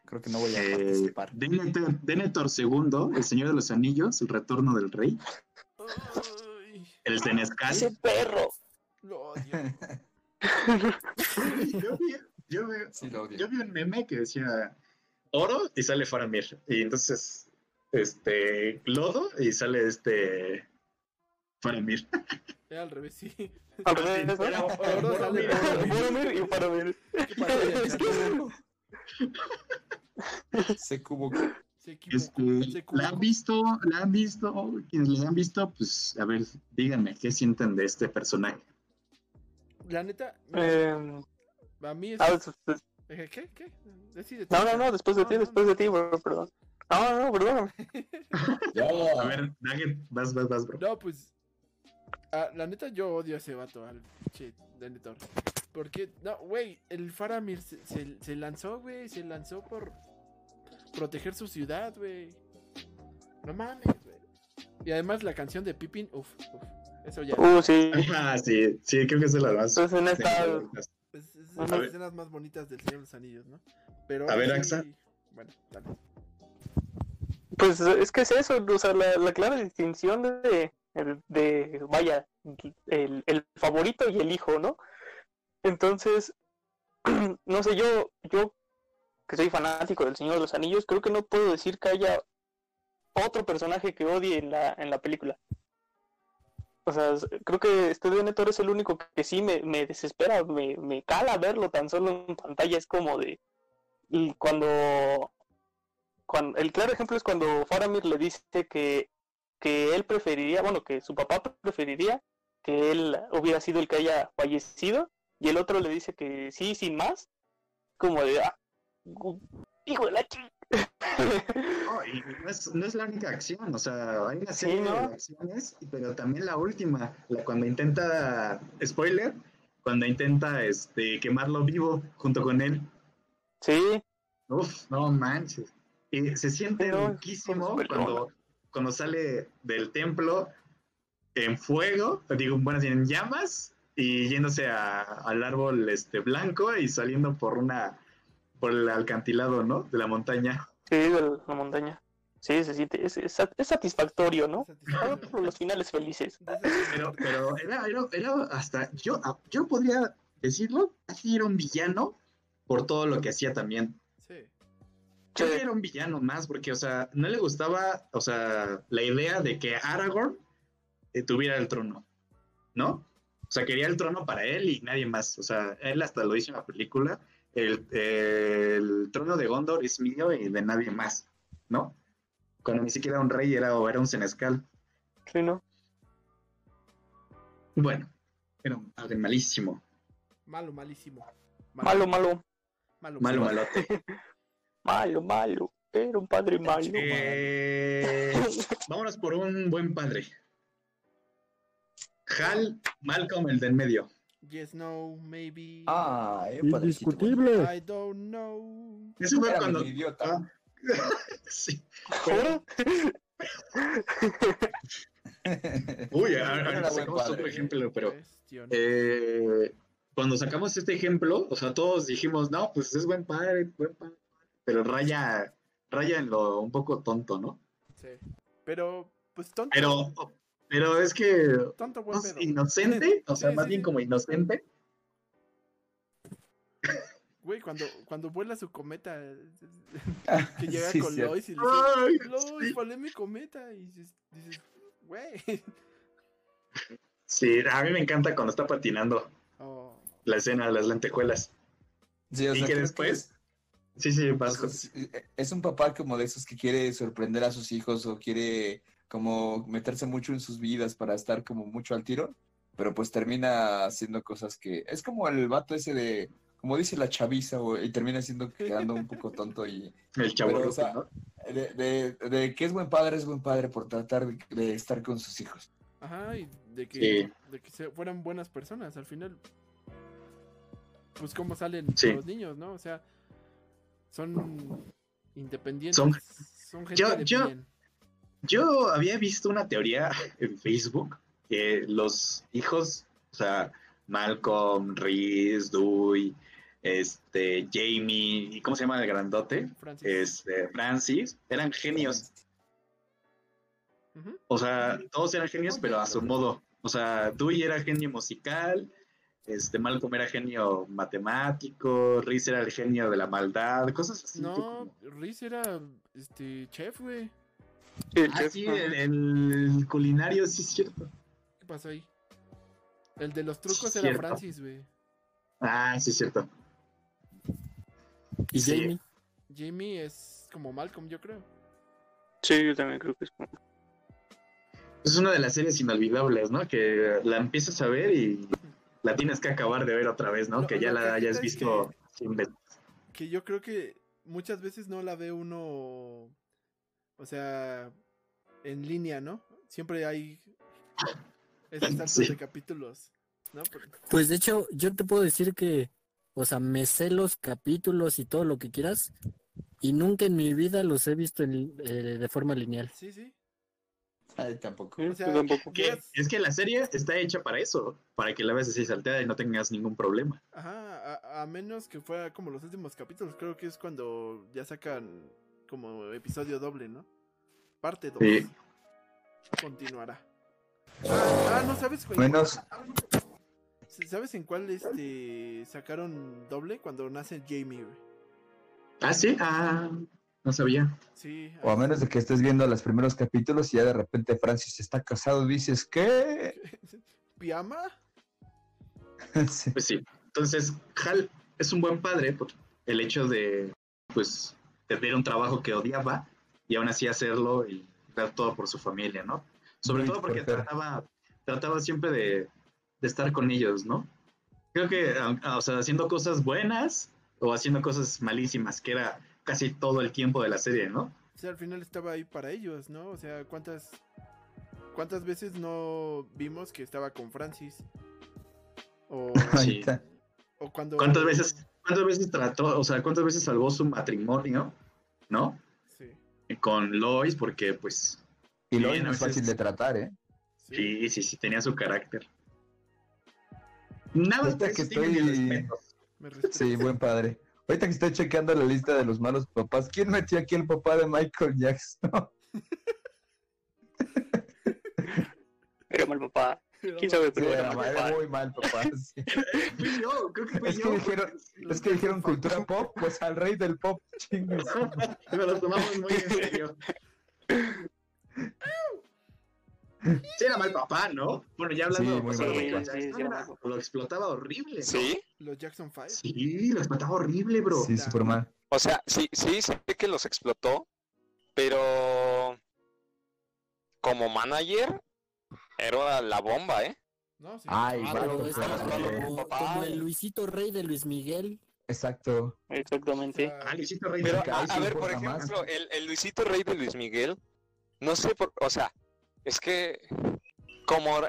Creo que no voy a Eh, participar. Denethor, Denethor II, el Señor de los Anillos, el retorno del rey, Ay, el Senescal. Ese perro. lo odio. yo, vi, yo vi- Sí, lo odio. yo vi un meme que decía oro y sale Faramir. Y entonces, este, lodo y sale este Faramir. Era al revés, sí. Al sí, revés, Boromir y Faramir. Es que- Se equivocó. Este, Se ¿La han visto? ¿La han visto? Quienes la han visto, pues, a ver, díganme, ¿qué sienten de este personaje? La neta, Eh, a mí es. ah, des- Eh, ¿Qué? ¿Qué? Decide. no, no, no, después de ti, No, no, después de ti, bro, perdón. No, no, perdón. A ver, Nugget, vas, vas, vas, bro. No, pues. ah, la neta, yo odio a ese vato, al pinche Denethor. Porque, no, güey, el Faramir se, se, se lanzó, güey, se lanzó por. proteger su ciudad, güey. No mames, güey. Y además la canción de Pippin, uff, uff. Eso ya. Uh, sí. Ah, sí, sí, creo que es de las más. Pues en esta- Es, es de las escenas más bonitas del Señor de los Anillos, ¿no? Pero A ver, Axa. Bueno, dale. Pues es que es eso, o sea, la, la clara distinción de, de vaya, el, el favorito y el hijo, ¿no? Entonces, no sé, yo, yo que soy fanático del Señor de los Anillos, creo que no puedo decir que haya otro personaje que odie en la, en la película. O sea, creo que este Denethor es el único que sí me, me desespera, me, me cala verlo tan solo en pantalla, es como de... Y cuando cuando, el claro ejemplo es cuando Faramir le dice que, que él preferiría, bueno, que su papá preferiría que él hubiera sido el que haya fallecido, y el otro le dice que sí, sin más, como de, ah, hijo de la chi-". No, y no es, no es la única acción, o sea, hay una Sí, serie ¿no? de acciones, pero también la última, la cuando intenta, spoiler, cuando intenta este, quemarlo vivo junto con él. sí, Uf, no manches. Y se siente No, riquísimo cuando, cuando sale del templo en fuego, digo, bueno, en llamas, y yéndose a- al árbol este blanco y saliendo por una por el alcantilado, ¿no? De la montaña. sí, de la montaña. Sí, se siente, es, es, es satisfactorio, ¿no? Satisfactorio. Por los finales felices. Pero, pero era, era, era hasta, yo, yo podría decirlo, casi era un villano por todo lo que hacía también. Sí. Yo Sí. era un villano más porque, o sea, no le gustaba, o sea, la idea de que Aragorn eh, tuviera el trono, ¿no? O sea, quería el trono para él y nadie más. O sea, él hasta lo dice en la película, el, el trono de Gondor es mío y de nadie más, ¿no? Cuando ni siquiera era un rey, era, era un senescal. Sí, ¿no? Bueno, era un padre malísimo. Malo, malísimo. Malo, malo, Malo, Malo, malo. malote. malo, malo. Era un padre malo. Eh, vámonos por un buen padre. Hal Malcolm, el del medio. Yes, no, maybe. Ah, padrecito Indiscutible. I don't know. Eso fue Era cuando. idiota. Ah, sí. Uy, ahora buen sacamos padre. otro ejemplo, pero eh, cuando sacamos este ejemplo, o sea, todos dijimos, no, pues es buen padre, buen padre, pero raya, raya en lo un poco tonto, ¿no? Sí. Pero, pues tonto. Pero, pero es que Tonto buen pedo. inocente, o sea, Sí, más sí, bien sí. como inocente. Güey, cuando, cuando vuela su cometa, Ah, que llega sí, con. Lois y le dice, Ay, Lois, volé mi cometa. Y dices, güey. Sí, a mí me encanta cuando está patinando Oh, la escena de las lentejuelas. Sí, o Y que después- Sí, sí, Vasco. es- es un papá como de esos que quiere sorprender a sus hijos o quiere como meterse mucho en sus vidas para estar como mucho al tiro, pero pues termina haciendo cosas que es como el vato ese de, como dice la chaviza, o- y termina siendo quedando un poco tonto y El chavo Pero, o sea, ¿no? de, de, de que es buen padre, es buen padre por tratar de, de estar con sus hijos. ajá, y de que, Sí. de que se- fueran buenas personas. Al final, pues cómo salen Sí. los niños, ¿no? O sea, son independientes. Son- Son, gente Yo- de yo- bien. Yo había visto una teoría en Facebook que los hijos, o sea, Malcolm, Reese, Dewey, este, Jamie, ¿y cómo se llama el grandote? Francis. Este, Francis, eran genios. O sea, todos eran genios, pero a su modo. O sea, Dewey era genio musical, este, Malcolm era genio matemático, Reese era el genio de la maldad, cosas así. No, Riz era este chef, güey. Sí, el Ah, sí, el, el culinario, sí es cierto. ¿Qué pasó ahí? El de los trucos Sí, era cierto. Francis, güey. Ah, sí es cierto. Y Sí. Jamie. Jamie es como Malcolm, yo creo. Sí, yo también creo que es como- Es una de las series inolvidables, ¿no? Que la empiezas a ver y la tienes que acabar de ver otra vez, ¿no? Lo- que ya lo que la hayas visto que- cien veces. Que yo creo que muchas veces no la ve uno, o sea, en línea, ¿no? Siempre hay esos saltos Sí. de capítulos, ¿no? Pues de hecho, yo te puedo decir que, o sea, me sé los capítulos y todo lo que quieras. y nunca en mi vida los he visto en- eh, de forma lineal. Sí, sí. Ay, tampoco. O sea, Yo tampoco. Que- es que la serie está hecha para eso, para que la veas así salteada y no tengas ningún problema. Ajá, a, a menos que fuera como los últimos capítulos, creo que es cuando ya sacan como episodio doble, ¿no? Parte 2. Sí. Continuará. Ah, ah, no sabes cuál. Menos, ¿Sabes en cuál este sacaron doble cuando nace Jamie, güey? Ah, sí, ah, no sabía. Sí. o a menos de que estés viendo los primeros capítulos y ya de repente Francis está casado, dices, ¿qué? ¿Piama? Sí. Pues sí. Entonces, Hal es un buen padre por el hecho de, pues, tener un trabajo que odiaba y aún así hacerlo y dar todo por su familia, ¿no? Sobre Muy todo porque trataba, trataba siempre de, de estar con ellos, ¿no? Creo que, o sea, haciendo cosas buenas o haciendo cosas malísimas, que era casi todo el tiempo de la serie, ¿no? O sea, al final estaba ahí para ellos, ¿no? O sea, ¿cuántas cuántas veces no vimos que estaba con Francis? O, Ahí está. o cuando ¿Cuántas veces, cuántas veces trató, o sea, cuántas veces salvó su matrimonio, ¿no? Sí, Con Lois, porque pues Y Bien, no es veces- fácil de tratar, ¿eh? sí. Sí, sí, sí, tenía su carácter. Nada Ahorita por que estoy-. Me. Sí, buen padre. Ahorita que estoy chequeando la lista de los malos papás, ¿quién metió aquí el papá de Michael Jackson? Era mal papá. ¿Quién sabe? Pero mal muy mal papá. sí. Fui yo, creo que fui Es que dijeron, es que dijeron cultura pop, pues al rey del pop, chingues. Me lo tomamos muy en serio. Sí, era mal papá, ¿no? Bueno, ya hablando Sí, de Sí, sí, lo explotaba horrible. ¿no? Sí, Los Jackson 5. Sí, lo explotaba horrible, bro. Sí, súper mal. o sea, sí, sí, sé que los explotó, pero como manager era la bomba, ¿eh? No, sí. Ay, Ah, eh, como, como el Luisito Rey de Luis Miguel. Exacto. Exactamente. Ah, Luisito Rey. Pero, a, ver, por ejemplo, el, el Luisito Rey de Luis Miguel, no sé por, o sea, es que, como,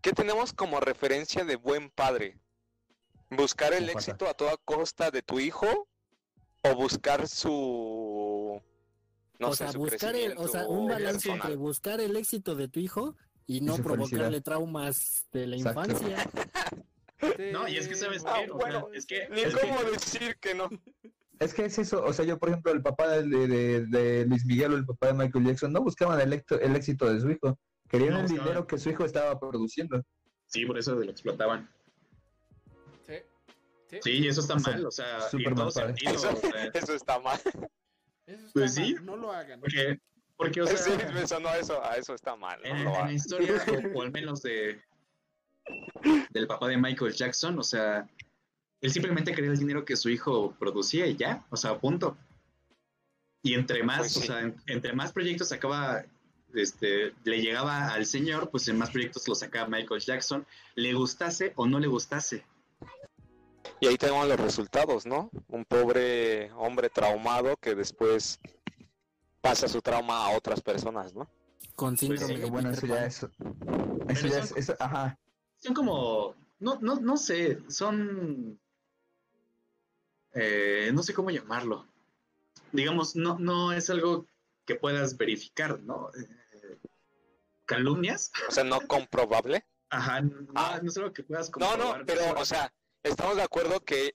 ¿qué tenemos como referencia de buen padre? ¿Buscar el éxito a toda costa de tu hijo? ¿O buscar su, no o sé, sea, su buscar el, o sea, un balance personal? entre buscar el éxito de tu hijo y no provocarle felicidad. traumas de la Exacto. infancia. No, y es que, ¿sabes Ah, qué? O bueno, sea, es que... Ni es que- cómo decir que no. Es que es eso, o sea, yo por ejemplo, el papá de, de- de Luis Miguel o el papá de Michael Jackson no buscaban el, éxito- el éxito de su hijo, querían No el buscaban. dinero que su hijo estaba produciendo. Sí, por eso lo explotaban. Sí. Sí. Sí, eso está O sea, mal, o sea, en todo sentido. Eso, o sea, eso está mal. Eso está Pues mal, sí. No lo hagan. porque, porque, o Sí, sea, me sonó eso, a eso está mal. no en, lo en la hagas. historia, o, o al menos de del papá de Michael Jackson, o sea, él simplemente quería el dinero que su hijo producía y ya, o sea, punto. Y entre más, Pues sí. o sea, en- entre más proyectos sacaba, este, le llegaba al señor, pues en más proyectos lo sacaba Michael Jackson, le gustase o no le gustase. Y ahí tenemos los resultados, ¿no? Un pobre hombre traumado que después pasa su trauma a otras personas, ¿no? Con síndrome sí, Pero bueno, eso ya es, eso ya son- es, eso- ajá, Son como, no, no, no sé, son, eh, no sé cómo llamarlo. Digamos, no, no es algo que puedas verificar, ¿no? Eh, calumnias. O sea, no comprobable. Ajá, no, Ah. no es algo que puedas No, comprobar. no, pero, o sea, estamos de acuerdo que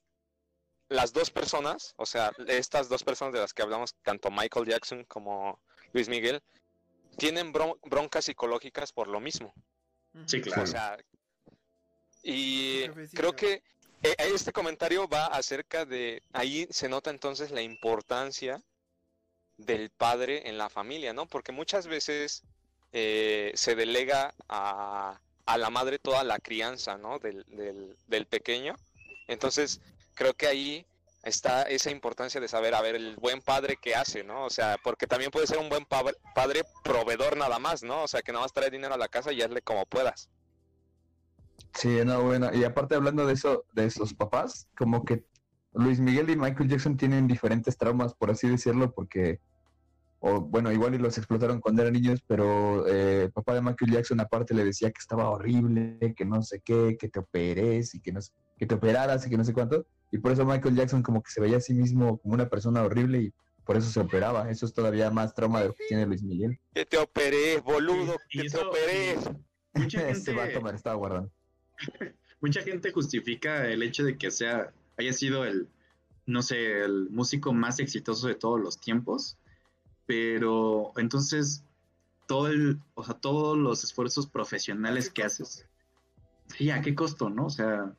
las dos personas, o sea, estas dos personas de las que hablamos, tanto Michael Jackson como Luis Miguel, tienen bron- broncas psicológicas por lo mismo. Sí, claro. O sea, y creo que eh, este comentario va acerca de, ahí se nota entonces la importancia del padre en la familia, ¿no? Porque muchas veces eh, se delega a, a la madre toda la crianza, ¿no? Del, del, del pequeño. Entonces, creo que ahí está esa importancia de saber, a ver, el buen padre que hace, ¿no? O sea, porque también puede ser un buen pa- padre proveedor nada más, ¿no? O sea, que nada más trae dinero a la casa y hazle como puedas. sí, no, bueno, y aparte hablando de eso, de esos papás, como que Luis Miguel y Michael Jackson tienen diferentes traumas, por así decirlo, porque, o bueno, igual y los explotaron cuando eran niños, pero eh, el papá de Michael Jackson aparte le decía que estaba horrible, que no sé qué, que te operes y que no que te operaras y que no sé cuánto, y por eso Michael Jackson como que se veía a sí mismo como una persona horrible y por eso se operaba. Eso es todavía más trauma de lo que tiene Luis Miguel. Que te operé, boludo, Y- y que te eso- operé. Mucha vato gente, me lo estaba guardando. mucha gente justifica el hecho de que sea, haya sido el, no sé, el músico más exitoso de todos los tiempos, pero entonces todo el, o sea, todos los esfuerzos profesionales ¿A qué que haces, sí, ¿a qué costo, no? O sea,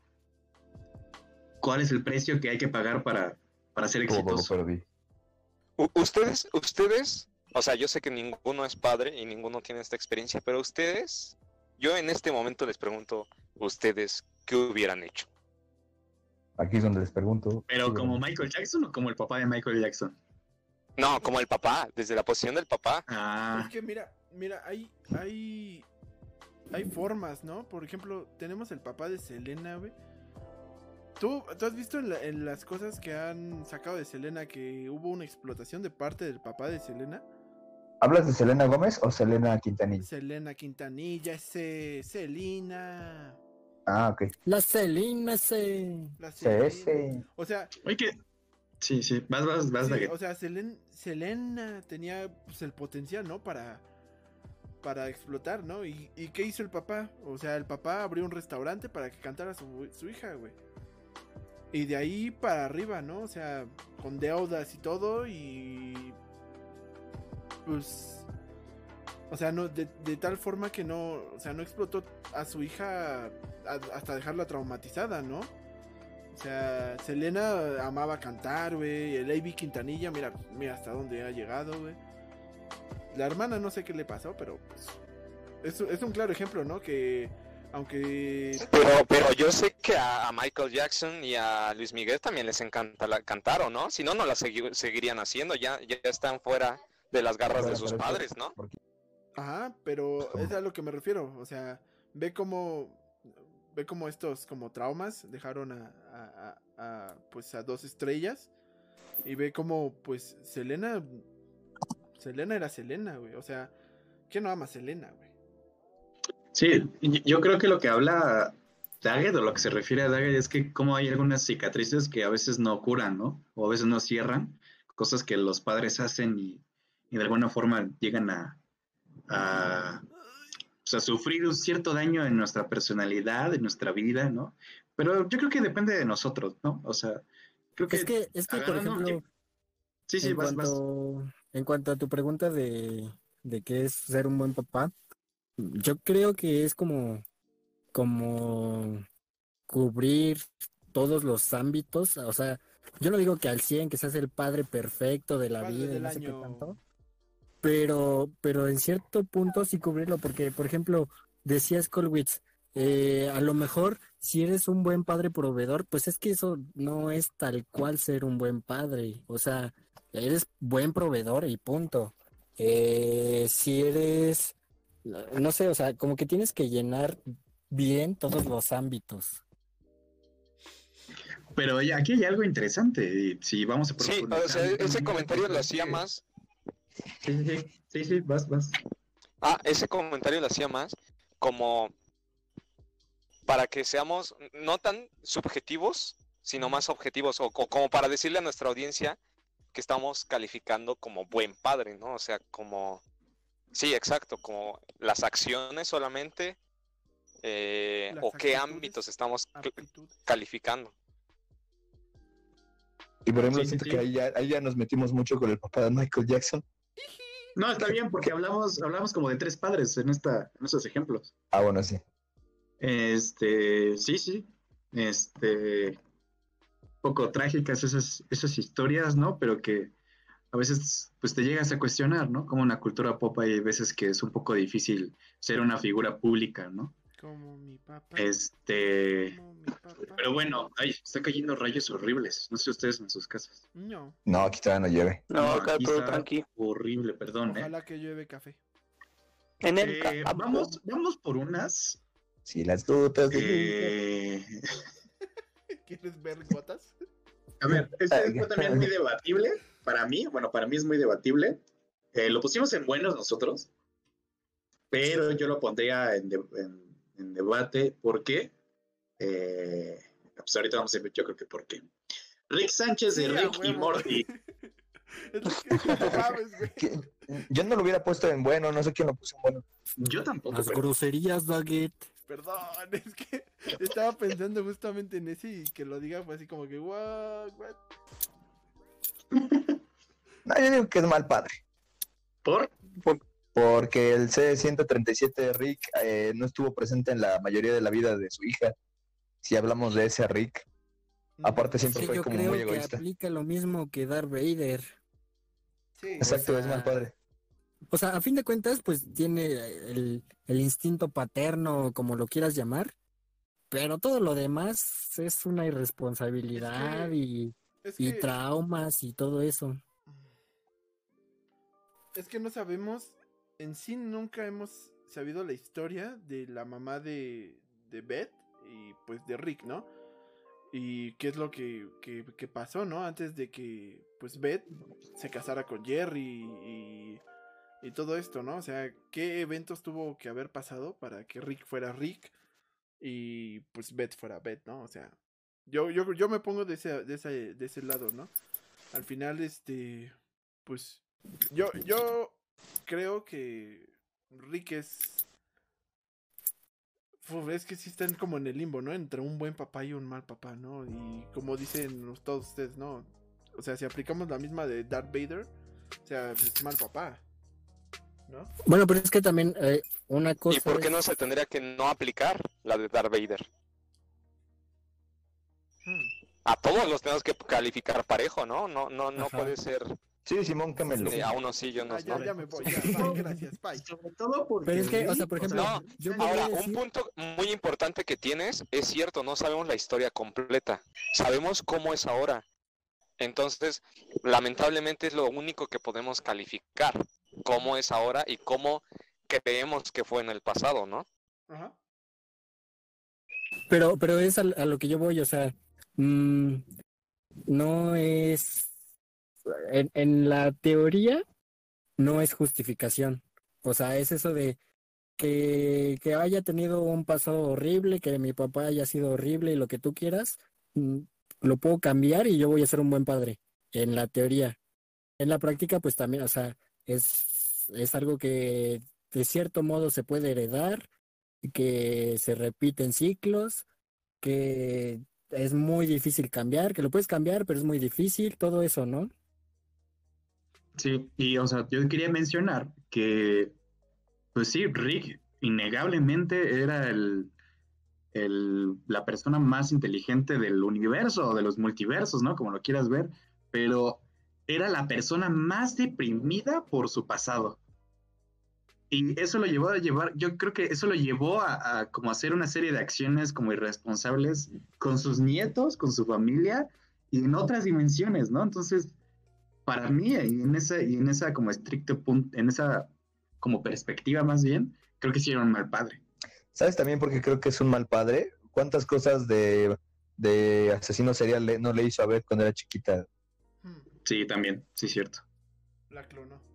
¿cuál es el precio que hay que pagar para, para ser lo exitoso? perdí. Ustedes, ustedes, o sea, yo sé que ninguno es padre y ninguno tiene esta experiencia, pero ustedes, yo en este momento les pregunto, ustedes, ¿qué hubieran hecho? Aquí es donde les pregunto. Pero como. Michael Jackson o como el papá de Michael Jackson. No, como el papá, desde la posición del papá. Ah, Es que mira, mira, hay, hay, hay formas, ¿no? Por ejemplo, tenemos el papá de Selena, güey. ¿Tú, tú has visto en, la- en las cosas que han sacado de Selena que hubo una explotación de parte del papá de Selena? ¿Hablas de Selena Gómez o Selena Quintanilla? Selena Quintanilla, ese, Selena, Ah, ok. La Celina se... la Selena. sí. O sea, oye, que... Sí, sí, vas, vas, vas, Sí, o sea, Selen- Selena tenía pues, el potencial, ¿no? Para, para explotar, ¿no? ¿Y, y qué hizo el papá? O sea, el papá abrió un restaurante para que cantara su, su hija, güey. Y de ahí para arriba, ¿no? O sea, con deudas y todo y... Pues... O sea, no, de, tal forma que no, o sea, no explotó a su hija hasta dejarla traumatizada, ¿no? O sea, Selena amaba cantar, güey. El A.B. Quintanilla, mira, mira hasta dónde ha llegado, güey. La hermana no sé qué le pasó, pero pues. Es, es un claro ejemplo, ¿no? Que aunque. Pero, pero yo sé que a, a Michael Jackson y a Luis Miguel también les encanta la, cantar, ¿o no? Si no, no la segui- seguirían haciendo, ya, ya están fuera de las garras de sus padres, ¿no? Ajá, pero es a lo que me refiero. O sea, ve cómo. Ve cómo estos como traumas dejaron a, a- a- a, pues a dos estrellas. Y ve cómo pues Selena. Selena era Selena, güey. O sea, ¿quién no ama a Selena, güey? Sí, yo creo que lo que habla Daggett o lo que se refiere a Daggett es que como hay algunas cicatrices que a veces no curan, ¿no? O a veces no cierran, cosas que los padres hacen y, y de alguna forma llegan a, a, pues, a sufrir un cierto daño en nuestra personalidad, en nuestra vida, ¿no? Pero yo creo que depende de nosotros, ¿no? O sea, creo que... Es que, es que por ejemplo, Sí, sí, en, vas, vas. en cuanto a tu pregunta de, de qué es ser un buen papá, yo creo que es como, como cubrir todos los ámbitos, o sea, yo no digo que al 100 que seas el padre perfecto de la Padre vida no sé qué tanto, pero, pero en cierto punto sí cubrirlo, porque, por ejemplo, decía Skolwitz, eh, a lo mejor si eres un buen padre proveedor, pues es que eso no es tal cual ser un buen padre, o sea, eres buen proveedor y punto. Eh, si eres, no sé, o sea, como que tienes que llenar bien todos los ámbitos. Pero oye, aquí hay algo interesante, y si vamos a Sí, o sea, ese comentario lo hacía más Sí, sí, sí, sí, sí, vas, vas. Ah, ese comentario lo hacía más como para que seamos no tan subjetivos, sino más objetivos, o, co- como para decirle a nuestra audiencia que estamos calificando como buen padre, ¿no? O sea, como, sí, exacto, como las acciones solamente, eh, Las o qué ámbitos estamos calificando. Y por ejemplo, Sí, siento sí. que ahí ya, ahí ya nos metimos mucho con el papá de Michael Jackson. No, está bien, porque hablamos, hablamos como de tres padres en esta, en estos ejemplos. Ah, bueno, sí. Este, sí, sí. Este, poco trágicas esas, esas historias, ¿no? Pero que a veces, pues te llegas a cuestionar, ¿no? Como una cultura pop hay veces que es un poco difícil ser una figura pública, ¿no? Como mi papá. Este, como mi papá. pero bueno, ay, están cayendo rayos horribles. No sé ustedes en sus casas. No, No, aquí todavía no lleve. No, acá todo está tranquilo. Horrible, perdón, ¿eh? ojalá que llueve café. En el Eh, vamos, vamos por unas. Sí, las gotas de Eh, ¿Quieres ver gotas? A ver, fue también muy debatible para mí. Bueno, para mí es muy debatible. Eh, lo pusimos en buenos nosotros, pero yo lo pondría en, de- en- en debate. ¿Por qué? Eh, pues ahorita vamos a ver, yo creo que por qué. Rick Sánchez de Sí, Rick y. Morty. Yo no lo hubiera puesto en bueno, no sé quién lo puso en bueno. Yo tampoco. Las pero- groserías, Daggett. Perdón, es que estaba pensando justamente en ese y que lo diga fue así como que, what, what? No, yo digo que es mal padre. ¿Por? Porque el C-137 de Rick eh, no estuvo presente en la mayoría de la vida de su hija. Si hablamos de ese Rick. Aparte Es siempre que fue yo como creo muy que egoísta. aplica lo mismo que Darth Vader. Sí, Exacto, es sea, mal padre. O sea, a fin de cuentas, pues tiene el, el instinto paterno, como lo quieras llamar, pero todo lo demás es una irresponsabilidad Es que- y, es y traumas y todo eso. es que no sabemos, en sí nunca hemos sabido la historia de la mamá de, de Beth y pues de Rick, ¿no? Y qué es lo que, que, que pasó, ¿no? Antes de que pues Beth se casara con Jerry y, y todo esto, ¿no? O sea, ¿qué eventos tuvo que haber pasado para que Rick fuera Rick y pues Beth fuera Beth, ¿no? O sea, yo, yo, yo me pongo de ese, de ese, de ese lado, ¿no? Al final, este, pues, yo, yo creo que Rick es... Uf, es que sí están como en el limbo, ¿no? Entre un buen papá y un mal papá, ¿no? Y como dicen todos ustedes, ¿no? O sea, si aplicamos la misma de Darth Vader, o sea, es mal papá, ¿no? Bueno, pero es que también eh, una cosa. ¿Y por qué es- no se tendría que no aplicar la de Darth Vader? A todos los tenemos que calificar parejo, ¿no? No, no, no Ajá. puede ser Sí, Simón, cámelo. eh, a unos sí y a Ah, ya, no. ya me voy, ya, bye, gracias, bye. Sobre todo porque. Pero es que, o sea, por ejemplo, No, yo Ahora, un punto muy importante que tienes es cierto, no sabemos la historia completa. Sabemos cómo es ahora. Entonces, lamentablemente es lo único que podemos calificar, cómo es ahora y cómo creemos que fue en el pasado, ¿no? Ajá. Pero, pero es a, a lo que yo voy, o sea, mm, no es, en, en la teoría, no es justificación. O sea, es eso de que, que haya tenido un pasado horrible, que mi papá haya sido horrible y lo que tú quieras, mm, lo puedo cambiar y yo voy a ser un buen padre, en la teoría. En la práctica, pues también, o sea, es, es algo que de cierto modo se puede heredar que se repiten ciclos, que es muy difícil cambiar, que lo puedes cambiar, pero es muy difícil, todo eso, ¿no? Sí, y o sea, yo quería mencionar que, pues sí, Rick innegablemente era el, el- la persona más inteligente del universo o de los multiversos, ¿no? Como lo quieras ver, pero era la persona más deprimida por su pasado. Y eso lo llevó a llevar, yo creo que eso lo llevó a, a como hacer una serie de acciones como irresponsables con sus nietos, con su familia y en otras dimensiones, ¿no? Entonces, para mí, y en esa, y en esa como estricto punto, en esa como perspectiva más bien, creo que sí era un mal padre. ¿Sabes también por qué creo que es un mal padre? ¿Cuántas cosas de, de asesino serial le- no le hizo a Beth cuando era chiquita? Hmm. Sí, también, sí, cierto. La clonó.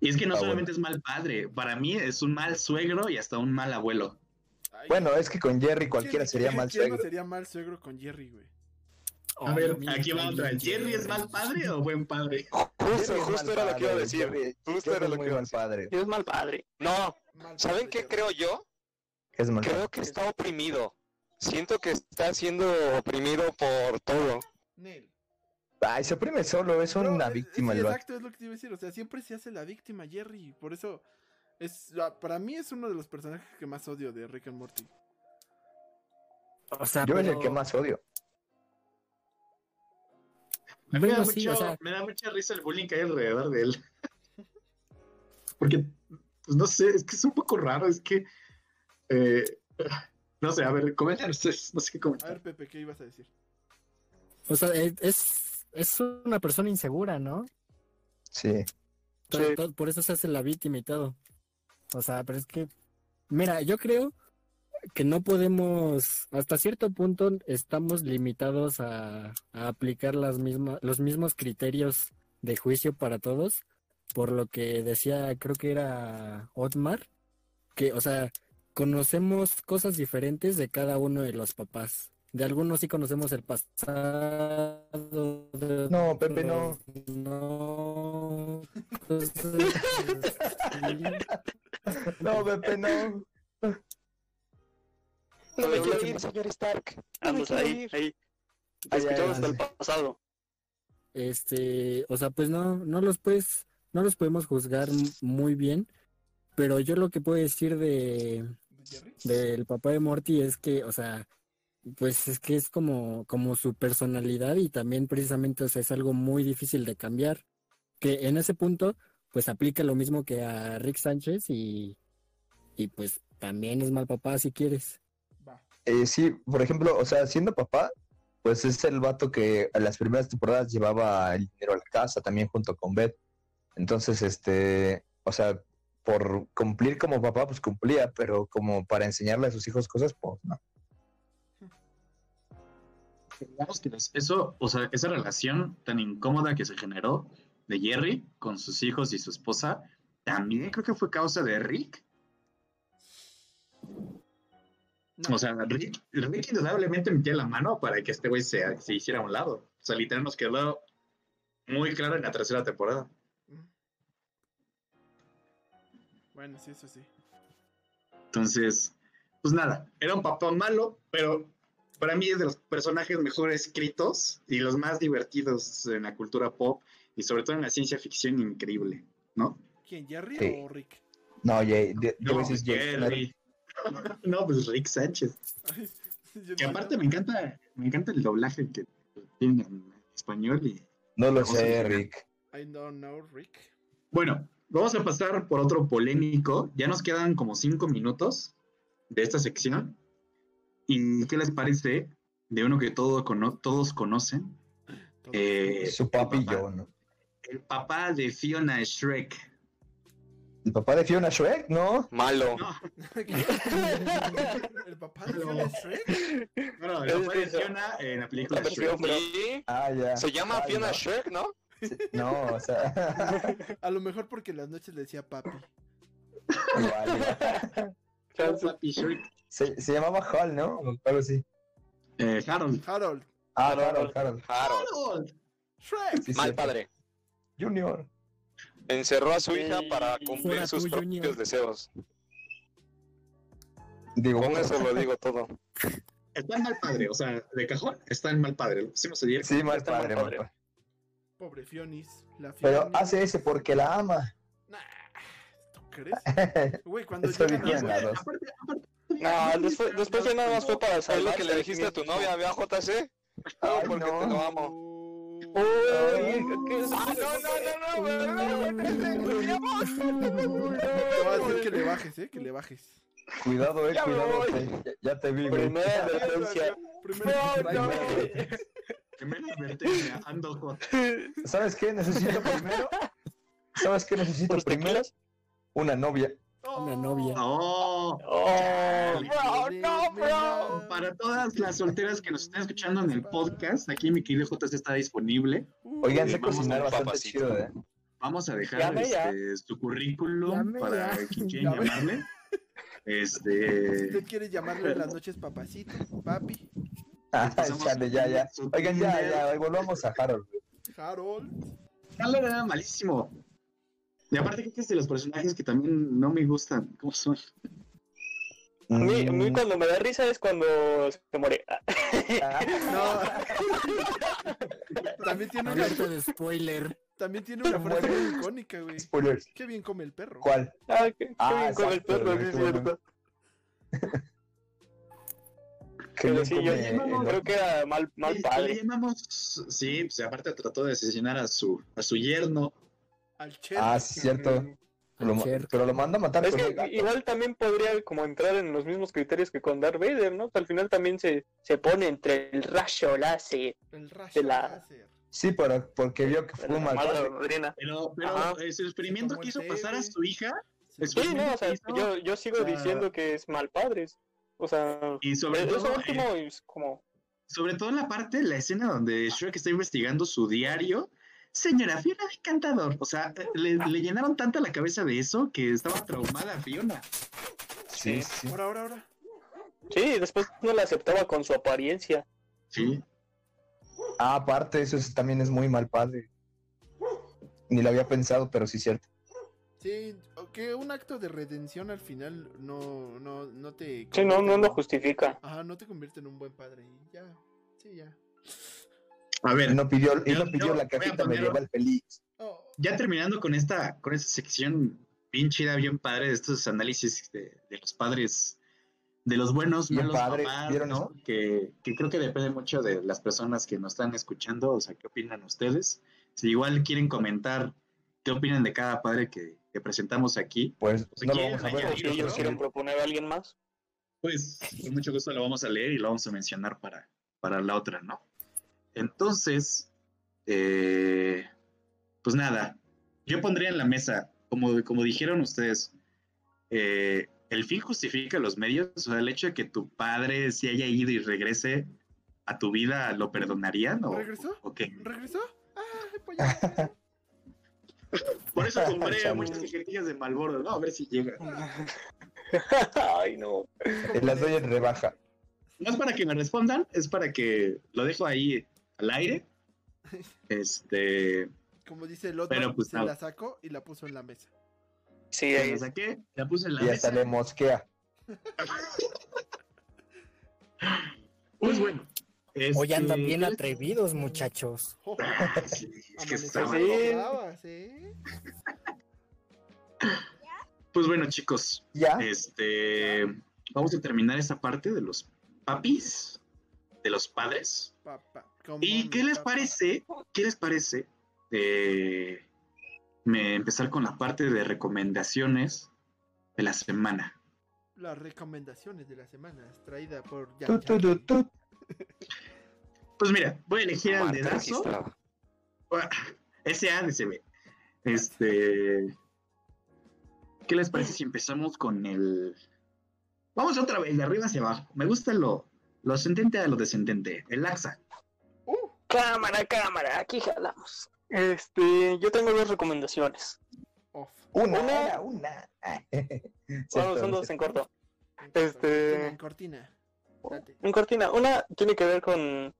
Y es que no Ah, solamente es mal padre, para mí es un mal suegro y hasta un mal abuelo. Ay, Bueno, es que con Jerry ¿quién- cualquiera sería quién- mal quién no suegro. sería mal suegro con Jerry, güey? A Ay, ver, aquí va otra. ¿Jerry es mal padre o buen padre? Justo, justo era lo que iba a decir. Jerry- Justo Jerry era lo que iba a mal decir. padre. Es mal padre. No, Mal ¿saben padre, qué Jerry. creo yo? Es mal Creo padre. que está oprimido. Siento que está siendo oprimido por todo. Ay, se oprime solo, es No, una es- víctima sí, exacto, es lo que te iba a decir. O sea, siempre se hace la víctima, Jerry. Por eso, es la- para mí es uno de los personajes que más odio de Rick and Morty. O sea, Yo es el que más odio. A me, da Bueno, sí, mucho- o sea, me da mucha risa el bullying que hay alrededor de él. Porque, pues no sé, es que es un poco raro, es que... eh, no sé, a ver, comenten ustedes, no sé qué A comentar. ver, Pepe, ¿qué ibas a decir? o sea, es, es, una persona insegura, ¿no? Sí. Por eso se hace la víctima y todo. O sea, pero es que, mira, yo creo que no podemos, hasta cierto punto estamos limitados a, a aplicar las mismas, los mismos criterios de juicio para todos, por lo que decía, creo que era Otmar, que, o sea, conocemos cosas diferentes de cada uno de los papás. De algunos sí conocemos el pasado, de No, Pepe, no. no. No, Pepe, no. No me quiero ir, señor Stark. Vamos ahí, ir. ahí. Escuchamos hasta el pasado. Este, o sea, pues no, no los puedes, no los podemos juzgar muy bien, pero yo lo que puedo decir de del papá de Morty es que, o sea, pues es que es como, como su personalidad y también precisamente, o sea, es algo muy difícil de cambiar, que en ese punto, pues aplica lo mismo que a Rick Sánchez y, y pues también es mal papá si quieres. Eh, sí, por ejemplo, o sea, siendo papá, pues es el vato que a las primeras temporadas llevaba el dinero a la casa también junto con Beth. Entonces, este, o sea, por cumplir como papá, pues cumplía, pero como para enseñarle a sus hijos cosas, pues no. Digamos que eso, o sea, esa relación tan incómoda que se generó de Jerry con sus hijos y su esposa, también creo que fue causa de Rick. No. O sea, Rick, Rick indudablemente metía la mano para que este güey se, se hiciera a un lado. O sea, literal nos quedó muy claro en la tercera temporada. Bueno, sí, eso sí. Entonces, pues nada, era un papá malo, pero para mí es de los personajes mejor escritos y los más divertidos en la cultura pop y sobre todo en la ciencia ficción increíble, ¿no? ¿Quién, Jerry Sí. o Rick? No, Jay, de- No. Jerry. no, pues Rick Sánchez. Que aparte me encanta, me encanta el doblaje que tiene en español y No lo sé. Rick. I don't know, Rick. Bueno, vamos a pasar por otro polémico. Ya nos quedan como cinco minutos de esta sección. ¿Y qué les parece de uno que todo cono- todos conocen? Eh, Su papi y papá. yo, ¿no? El papá de Fiona Shrek. ¿El papá de Fiona Shrek? No. Malo. No, ¿El papá de Fiona Shrek? no, el papá de Fiona en la película Shrek. Sí, Ah, ya. Se llama Ay, Fiona no. Shrek, ¿no? Sí, No, o sea. A lo mejor porque en las noches le decía papi. igual, igual. El papi Shrek. Se, se llamaba Hal, ¿no? Algo así. Eh, Harold. Harold. Ah, Harold. Harold, Harold. Harold. Harold. Shrek. Sí, Mal padre. Junior. Encerró a su hija para Fuera cumplir sus propios Junior. deseos. Digo, Con eso lo digo todo. Está en mal padre, o sea, de cajón está en mal padre. Lo pusimos ayer. Sí, mal padre, mal padre. Pobre Fionis. La Pero hace ese porque la ama. Güey, cuando llegan a... Aparte, aparte, No, después, después ya nada más fue para Es lo que le dijiste a tu novia, vea JC. Ay, porque no. te lo amo. Oh. Uy, ¿qué es? Ah, no, no, no, no, Te voy a decir que le bajes, ¿eh? Que le bajes. Cuidado, eh, cuidado. ya, ya te vi, güey. Primera advertencia. Primero No, no. primera advertencia, ando hot. ¿Sabes qué necesito primero? ¿Sabes qué necesito ¿Unos primero? Una novia. Una novia. Oh, Oh, Bro, no, bro. para todas las solteras que nos están escuchando en el podcast, aquí mi querido JC está disponible. Oigan, sé vamos cocinar bastante papacito. chido, ¿eh? Vamos a dejar este, su currículum Llame para quien llamarle. Este, ¿Usted quiere llamarle en las noches papacito? Papi. Ah, chale, ya, ya. Oigan, ya, ya, volvamos a Harold. Harold. Harold era malísimo. Y aparte creo que es de los personajes que también no me gustan. ¿Cómo son? A mí, a mí Mm, cuando me da risa es cuando se muere. Ah, No. También tiene una, de spoiler. también tiene una frase muy icónica, güey. Spoilers. Qué bien come el perro. ¿Cuál? Ah, qué, qué Ah, bien con el perro, sí es cierto. Pero sí, come yo el- creo que era mal, mal Le padre. llamamos, sí, pues aparte trató de asesinar a su, a su yerno. Al Cher. Ah, sí, cierto. Lo pero lo manda a matar Es que igual también podría como entrar en los mismos criterios que con Darth Vader, ¿no? Al final también se, se pone entre el rayo láser El rayo de la- láser. Sí, pero porque vio que fue mal. Pero, pero ese experimento hizo el pasar a su hija Sí. Sí, no, o sea, hizo- yo, yo sigo o sea, diciendo que es mal padres. O sea, y sobre eso todo, último eh, es como... sobre todo en la parte, la escena donde Shrek está investigando su diario. Señora, Fiona de Encantador. O sea, le, le llenaron tanta la cabeza de eso que estaba traumada Fiona. Sí, sí. Ahora, ahora, ahora. Sí, después no la aceptaba con su apariencia. Sí. Ah, aparte, eso es- también es muy mal padre. Ni lo había pensado, pero sí es cierto. Sí, que un acto de redención al final no, no, no te... Sí, no, no lo justifica. Ajá, no te convierte en un buen padre. Y ya, sí, ya. A ver, Él no pidió, Yo- no pidió la cajita medieval feliz. Ya terminando con esta, con esta sección bien chida, bien padre de estos análisis de, de los padres, de los buenos, Bien malos padre, papás, ¿vieron ¿no? Que, que creo que depende mucho de las personas que nos están escuchando, o sea, ¿qué opinan ustedes? Si igual quieren comentar qué opinan de cada padre que, que presentamos aquí, Pues Si no lo vamos a ver. O ellos no quieren proponer a alguien más. pues con mucho gusto lo vamos a leer y lo vamos a mencionar para, para la otra, ¿no? Entonces, eh, pues nada, yo pondría en la mesa, como, como dijeron ustedes, eh, el fin justifica los medios, o sea, el hecho de que tu padre se haya ido y regrese a tu vida, ¿lo perdonarían o, ¿Regresó? o qué? ¿Regresó? ¡Ah, pollo! Por eso compré muchas cajetillas de Malboro, ¿no? A ver si llega. Ay, no. Las doy en rebaja. No es para que me respondan, es para que lo dejo ahí al aire. Este, Como dice el otro, Pero, pues, se la sacó y la puso en la mesa. Sí, la ahí- saqué, la puse en la Y hasta mesa. le mosquea. Pues bueno. Hoy andan este, bien atrevidos, muchachos. Oh, Sí, es que está- ¿eh? Pues bueno, chicos, ¿Ya? este, vamos a terminar esta parte de los papis, de los padres. Papá, ¿Y qué les parece? ¿Qué les parece? eh, me empezar con la parte de recomendaciones de la semana. Las recomendaciones de la semana, traída por Tu, tu, tu, Yankee. tu. Pues mira, voy a elegir al dedazo. registrada. SADCB. Este. ¿Qué les parece si empezamos con el. Vamos otra vez, de arriba hacia abajo. Me gusta lo, lo ascendente a lo descendente. El AXA. Uh, Cámara, cámara, aquí jalamos. Este, yo tengo dos recomendaciones. off. Una, Una- una, una. Ah, son dos en corto. En corto, Este- En cortina. Date. En cortina, una tiene que ver con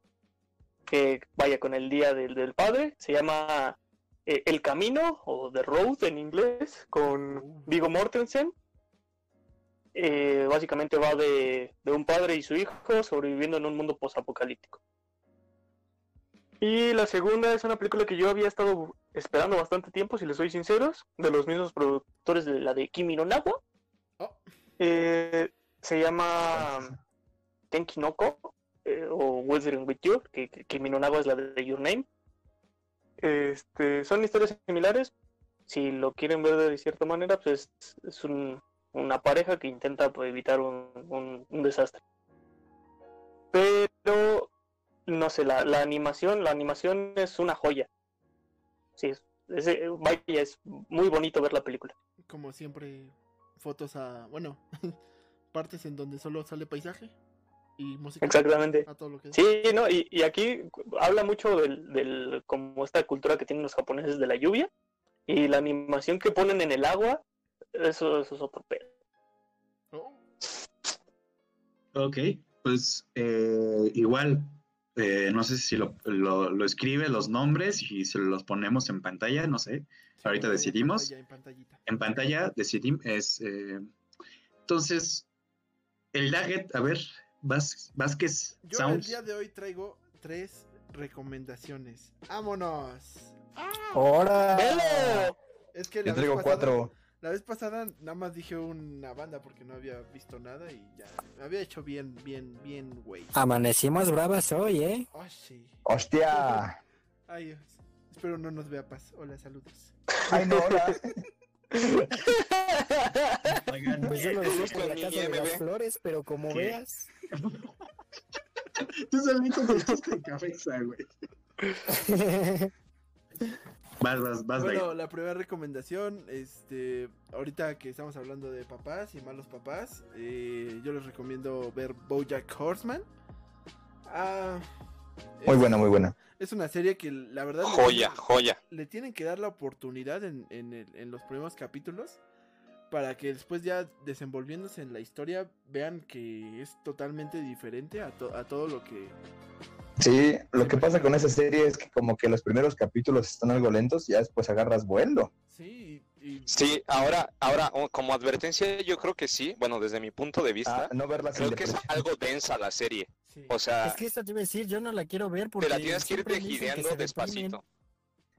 que vaya con el día del, del padre, se llama eh, El Camino o The Road en inglés, con Vigo Mortensen. Eh, básicamente va de, de un padre y su hijo sobreviviendo en un mundo posapocalíptico. Y la segunda es una película que yo había estado esperando bastante tiempo, si les soy sinceros, de los mismos productores de la de Kimi no Nawa. Oh. Eh, se llama Tenki no Ko, eh, o Wuthering with You, que, que Kimi no Nawa es la de Your Name. Este, son historias similares. Si lo quieren ver de cierta manera, pues es, es un- una pareja que intenta pues, evitar un, un- un desastre. Pero, no sé, la, la animación, la animación es una joya. Sí, es, es- eh, vaya, es muy bonito ver la película. Como siempre, fotos a. Bueno, partes en donde solo sale paisaje y música. Exactamente. A todo lo que da. Sí, no, y, y aquí habla mucho del, del, como esta cultura que tienen los japoneses de la lluvia y la animación que ponen en el agua, eso, eso es otro pedo. Oh, Ok, pues eh, igual, eh, no sé si lo, lo, lo escribe los nombres y se los ponemos en pantalla, no sé. sí, Ahorita en decidimos. pantalla, en pantallita. En pantalla decidimos. Es, eh, entonces, el Daggett, a ver, Vázquez Yo el Sounds. día de hoy traigo tres recomendaciones. ¡Vámonos! ¡Hora! ¡Velo! Es que Yo traigo cuatro. La vez pasada nada más dije una banda porque no había visto nada y ya. Me había hecho bien, bien, bien, güey. Amanecimos bravas hoy, ¿eh? Oh, sí. ¡Hostia! Ay, Dios. Espero no nos vea paz. Hola, saludos. ¡Ay, no! hola. Oigan, Pues yo lo decía por la casa de las flores, pero como ¿Qué? veas. tú solito te en cabeza, güey. Vas, vas, vas, Bueno, la primera recomendación, este, ahorita que estamos hablando de papás y malos papás, eh, yo les recomiendo ver BoJack Horseman. Ah, Muy buena, muy buena. Es una serie que la verdad le Joya, tienen- joya. le tienen que dar la oportunidad en, en el- en los primeros capítulos para que después ya desenvolviéndose en la historia vean que es totalmente diferente a, to- a todo lo que Sí, lo que pasa con esa serie es que como que los primeros capítulos están algo lentos y ya después agarras vuelo. Sí, y Sí, ahora, ahora oh, como advertencia yo creo que sí, bueno, desde mi punto de Ah, vista, no verla creo que es algo densa la serie. sí. O sea, Es que esta te iba a decir, yo no la quiero ver porque te la tienes que ir tejideando despacito.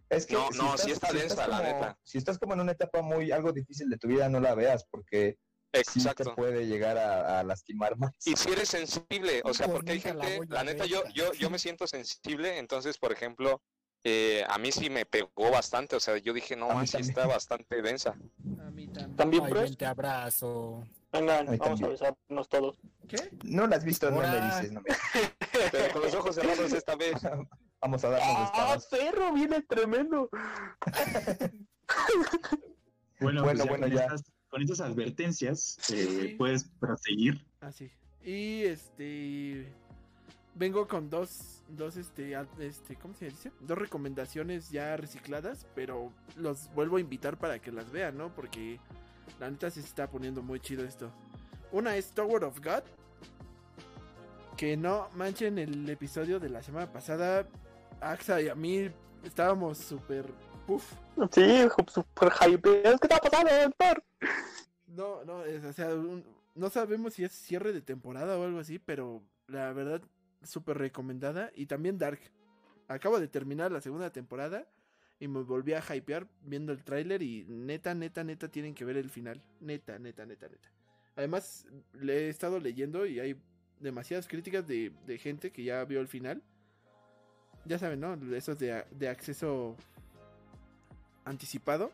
Es que No, no, sí está densa, la neta. Si estás como en una etapa muy algo difícil de tu vida, no la veas porque sí te Exacto. puede llegar a, a lastimar más. Y si eres sensible, o sea, porque hay la gente, la neta, yo, yo, yo me siento sensible, entonces, por ejemplo, eh, a mí sí me pegó bastante, o sea, yo dije, no, A mí manches, también. está bastante densa. A mí también. También, Ay, pues. ven, te abrazo. Vengan, vamos a besarnos todos. ¿Qué? No la has visto, no me dices, no me Pero con los ojos cerrados esta vez. Vamos a darnos ¡Ah, perro! Viene tremendo. Bueno, Bueno, pues ya bueno, ya. Estas, con estas advertencias eh, puedes proseguir. Ah, sí. Y este. Vengo con dos. Dos, este, este. ¿Cómo se dice? Dos recomendaciones ya recicladas. Pero los vuelvo a invitar para que las vean, ¿no? Porque la neta se está poniendo muy chido esto. Una es Tower of God. Que no manchen el episodio de la semana pasada. Axa y a mí estábamos súper. Puf. Sí, super hype. ¿Qué está pasando, doctor? No, no, es, o sea, un- no sabemos si es cierre de temporada o algo así, pero la verdad, súper recomendada. Y también Dark. Acabo de terminar la segunda temporada y me volví a hypear viendo el tráiler y neta, neta, neta tienen que ver el final. Neta, neta, neta, neta. Además, le he estado leyendo y hay demasiadas críticas de, de gente que ya vio el final. Ya saben, ¿no? Esos de, de acceso anticipado.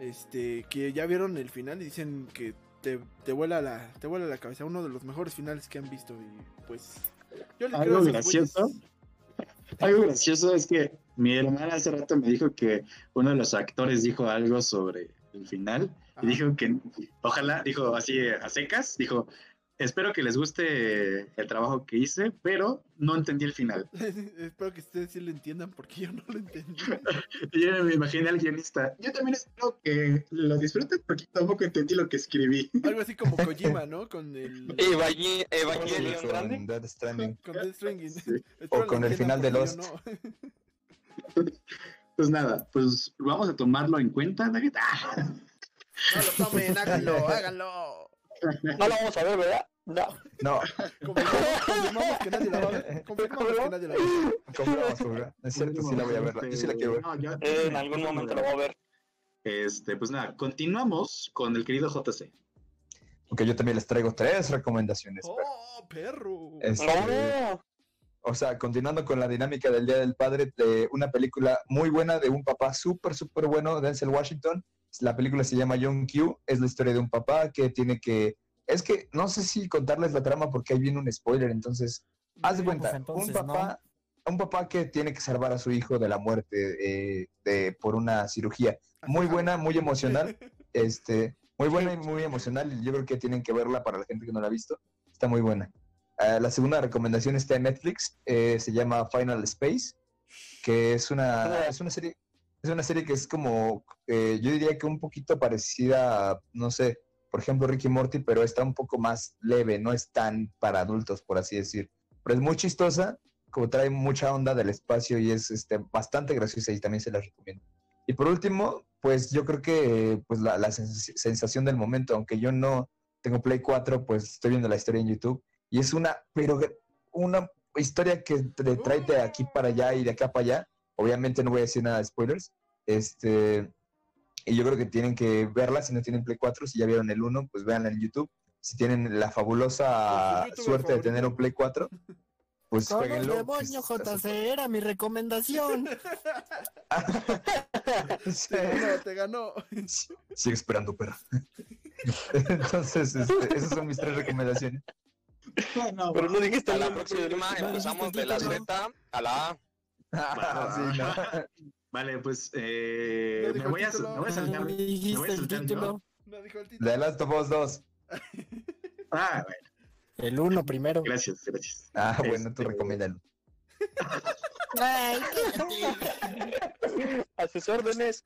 Este, que ya vieron el final y dicen que te, te vuela la, te vuela la cabeza. Uno de los mejores finales que han visto. Y pues. Yo le creo Algo gracioso. Algo gracioso es que mi hermana hace rato me dijo que uno de los actores dijo algo sobre el final Ajá. y dijo que ojalá, dijo así a secas, dijo, espero que les guste el trabajo que hice, pero no entendí el final. Espero que ustedes sí lo entiendan porque yo no lo entendí. Yo me imaginé al guionista, yo también espero que lo disfruten porque tampoco entendí lo que escribí. Algo así como Kojima, ¿no? Con el. Evangel- Evangelion con Grande. Death Stranding. Con Death Stranding. Sí. O con el final de Lost. no. Pues nada, pues vamos a tomarlo en cuenta, David. ¡Ah! No lo tomen, háganlo, háganlo. No lo vamos a ver, ¿verdad? No. No, Confirmamos, que nadie la va a ver. Confirmamos que nadie la va a ver. Es cierto, sí la voy a ver. Yo sí la quiero ver. No, yo- Eh, en algún momento lo voy a ver. Este, pues nada, continuamos con el querido JC. Porque yo también les traigo tres recomendaciones. ¡Oh, perro! Este, No. O sea, continuando con la dinámica del Día del Padre, de una película muy buena de un papá súper, súper bueno, Denzel Washington. La película se llama Young Q. Es la historia de un papá que tiene que... Es que no sé si contarles la trama porque ahí viene un spoiler, entonces... Haz de Pues cuenta, entonces, un papá... Un papá que tiene que salvar a su hijo de la muerte eh, de, por una cirugía. Muy buena, muy emocional. Este, muy buena y muy emocional. Yo creo que tienen que verla para la gente que no la ha visto. Está muy buena. Ah, la segunda recomendación está en Netflix. eh, se llama Final Space, que es una, es una serie. Es una serie que es como, eh, yo diría que un poquito parecida, a, no sé, por ejemplo, Ricky Morty, pero está un poco más leve, no es tan para adultos, por así decir. Pero es muy chistosa, como trae mucha onda del espacio y es este, bastante graciosa y también se la recomiendo. Y por último, pues yo creo que pues la, la sens- sensación del momento, aunque yo no tengo Play 4, pues estoy viendo la historia en YouTube y es una, pero una historia que te trae de aquí para allá y de acá para allá. Obviamente no voy a decir nada de spoilers. Este, y yo creo que tienen que verla si no tienen Play 4, si ya vieron el 1, pues véanla en YouTube. Si tienen la fabulosa suerte de tener un Play 4, pues Con el demonio, pues, JC, era mi recomendación. Sí. Te ganó, te ganó. Sigue esperando, perra. Entonces, este, esas son mis tres recomendaciones. Pero no dijiste A la próxima No, empezamos de la. Z a la A. Ah, sí, no. Vale, pues eh, No me, voy a, me voy saltar. No dijiste el saltar título. No dijo el título. The Last of Us 2. Ah, bueno, El uno primero. gracias, gracias. Ah, bueno, tú Este, recomiéndalo. Ay, cállate. A sus órdenes.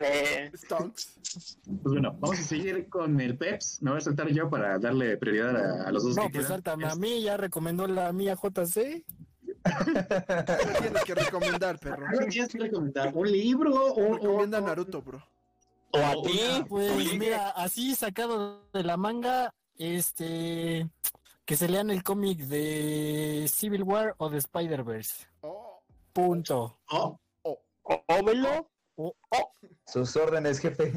Eh, Stonks. Pues bueno, vamos a seguir con el Peps. Me voy a saltar yo para darle prioridad a, a los dos No, que pues quedan. sáltame a mí, ya recomendó la mía JC. ¿Qué tienes que recomendar, perro? ¿Qué tienes que recomendar? ¿Un libro o, Recomienda o- Naruto, bro. O a o- ti. Pues Oye, mira, así sacado de la manga, este, que se lean el cómic de Civil War o de Spider-Verse. Oh, Punto. Oh, O- Óvelo. Sus órdenes, jefe.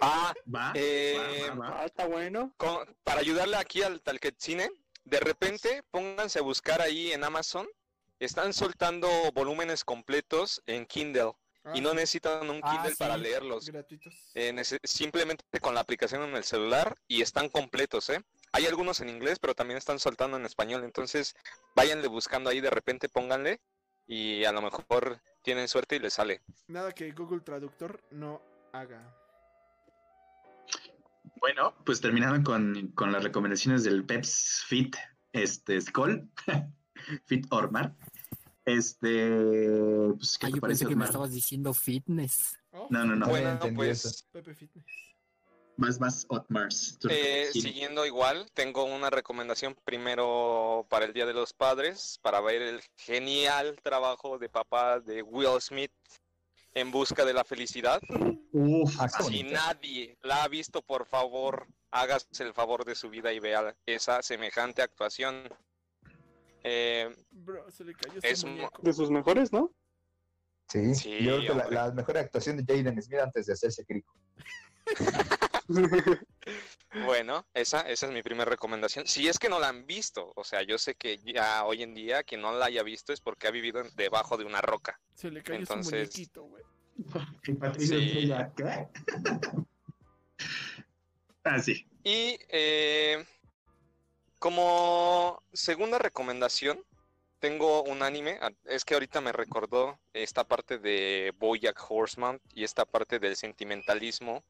Ah, va, Eh, va, va, va. Ah, está bueno. con- para ayudarle aquí al Talquetzine, de repente pónganse a buscar ahí en Amazon. Están soltando volúmenes completos en Kindle ah, y no necesitan un Ah, Kindle sí. para leerlos. gratuitos. Eh, simplemente con la aplicación en el celular y están completos, ¿eh? Hay algunos en inglés, pero también están soltando en español. Entonces, váyanle buscando ahí, de repente pónganle y a lo mejor tienen suerte y les sale. Nada que Google Traductor no haga. Bueno, pues terminaron con, con las recomendaciones del Peps Fit este, Skull, Fit Ormar. Este, pues, ¿qué te yo parece, pensé que me estabas diciendo fitness. Oh, No, no, no, Bueno, entendí pues eso. Pepe Fitness. más, más Otmars. eh, siguiendo igual, tengo una recomendación primero para el Día de los Padres, para ver el genial trabajo de papá de Will Smith en busca de la felicidad. Uf, Ah, Si nadie la ha visto, por favor, hágase el favor de su vida y vea esa semejante actuación. Eh, Bro, se le cayó Es su. De sus mejores, ¿no? Sí, Sí, yo creo que la, mejor actuación de Jaden Smith antes de hacerse crico. bueno, esa, esa es mi primera recomendación. Si es que no la han visto, o sea, yo sé que ya hoy en día quien no la haya visto es porque ha vivido en- debajo de una roca. Se le cayó Entonces- su muñequito, güey. Sí. ¿qué? ah, sí. Y eh, como segunda recomendación, tengo un anime. ah, Es que ahorita me recordó esta parte de Bojack Horseman y esta parte del sentimentalismo.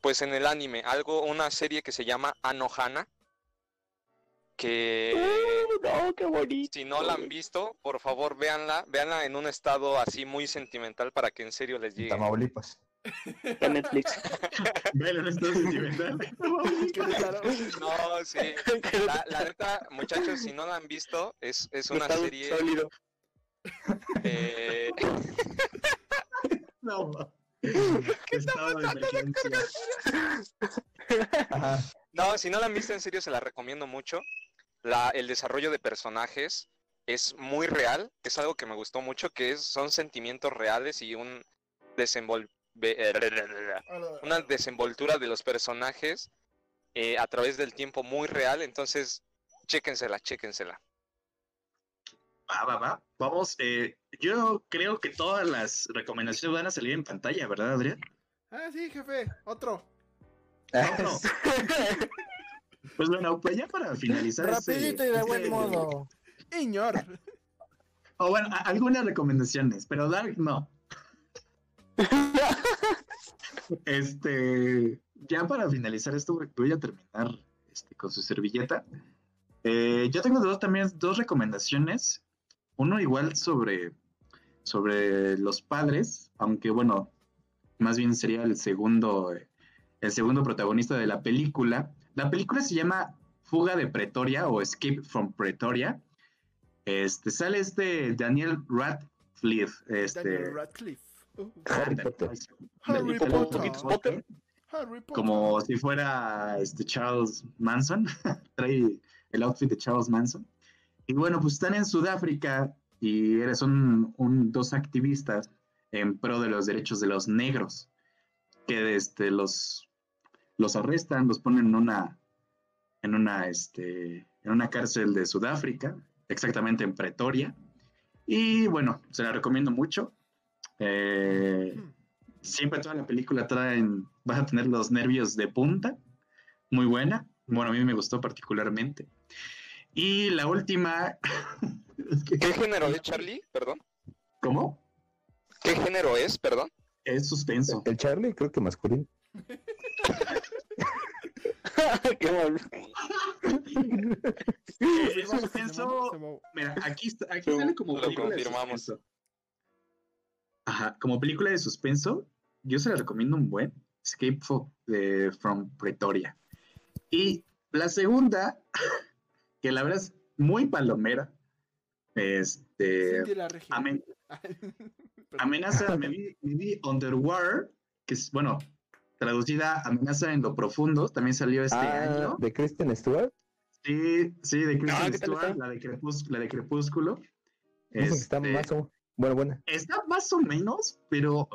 Pues en el anime, algo, una serie que se llama Anohana. Que no, qué bonito. si no la han visto, por favor véanla, véanla en un estado así muy sentimental para que en serio les llegue. Tamaulipas. De Netflix. Velo, no estás sentimental. No, sí. La, la neta, muchachos, si no la han visto, es, es una Metal serie. sólido. eh, No, ma. Estado de emergencia. No, si no la han visto, en serio se la recomiendo mucho. La, el desarrollo de personajes es muy real, es algo que me gustó mucho, que es, son sentimientos reales y un desenvol- ve- una desenvoltura de los personajes eh, a través del tiempo muy real, entonces chéquensela, chéquensela. Va, va, va. Vamos, eh, yo creo que todas las recomendaciones van a salir en pantalla, ¿verdad, Adrián? Ah, sí, jefe. Otro. No. Pues bueno, pues ya para finalizar. este- Rapidito y de buen este- modo. Iñor. O bueno, a- algunas recomendaciones, pero Dark no. Este, ya para finalizar esto, voy a terminar este, con su servilleta. Eh, yo tengo dos, también dos recomendaciones. Uno igual sobre, sobre los padres, aunque bueno, más bien sería el segundo, eh, el segundo protagonista de la película. La película se llama Fuga de Pretoria o Escape from Pretoria. Este, sale este Daniel Radcliffe. Este, Daniel Radcliffe. Harry Potter. Harry como- Potter. Potter. Harry Potter. como si fuera este Charles Manson, trae el outfit de Charles Manson. Y bueno, pues están en Sudáfrica y eres son un, dos activistas en pro de los derechos de los negros, que este, los, los arrestan, los ponen en una, en una, este, en una cárcel de Sudáfrica, exactamente en Pretoria. Y bueno, se la recomiendo mucho. Eh, siempre toda la película traen, vas a tener los nervios de punta, muy buena, bueno, a mí me gustó particularmente. Y la última, es que- ¿Qué género es, Charlie? Perdón. ¿cómo? ¿Qué género es? Perdón. Es suspenso. El Charlie, creo que masculino. Qué mal. Suspenso, mira, aquí, está- aquí sale como lo confirmamos. suspenso. Ajá, como película de suspenso, yo se la recomiendo un buen, Escape fo- de, from Pretoria. Y la segunda, que la verdad es muy palomera, Este. La amen- amenaza, me vi, me vi Underwater, que es, bueno, traducida Amenaza en lo profundo, también salió este ah, año. de Kristen Stewart. Sí, sí, de Kristen Ah, ¿qué tal Stewart, la de, Crepús- la de Crepúsculo. Que está Este, bueno, buena. está más o menos, pero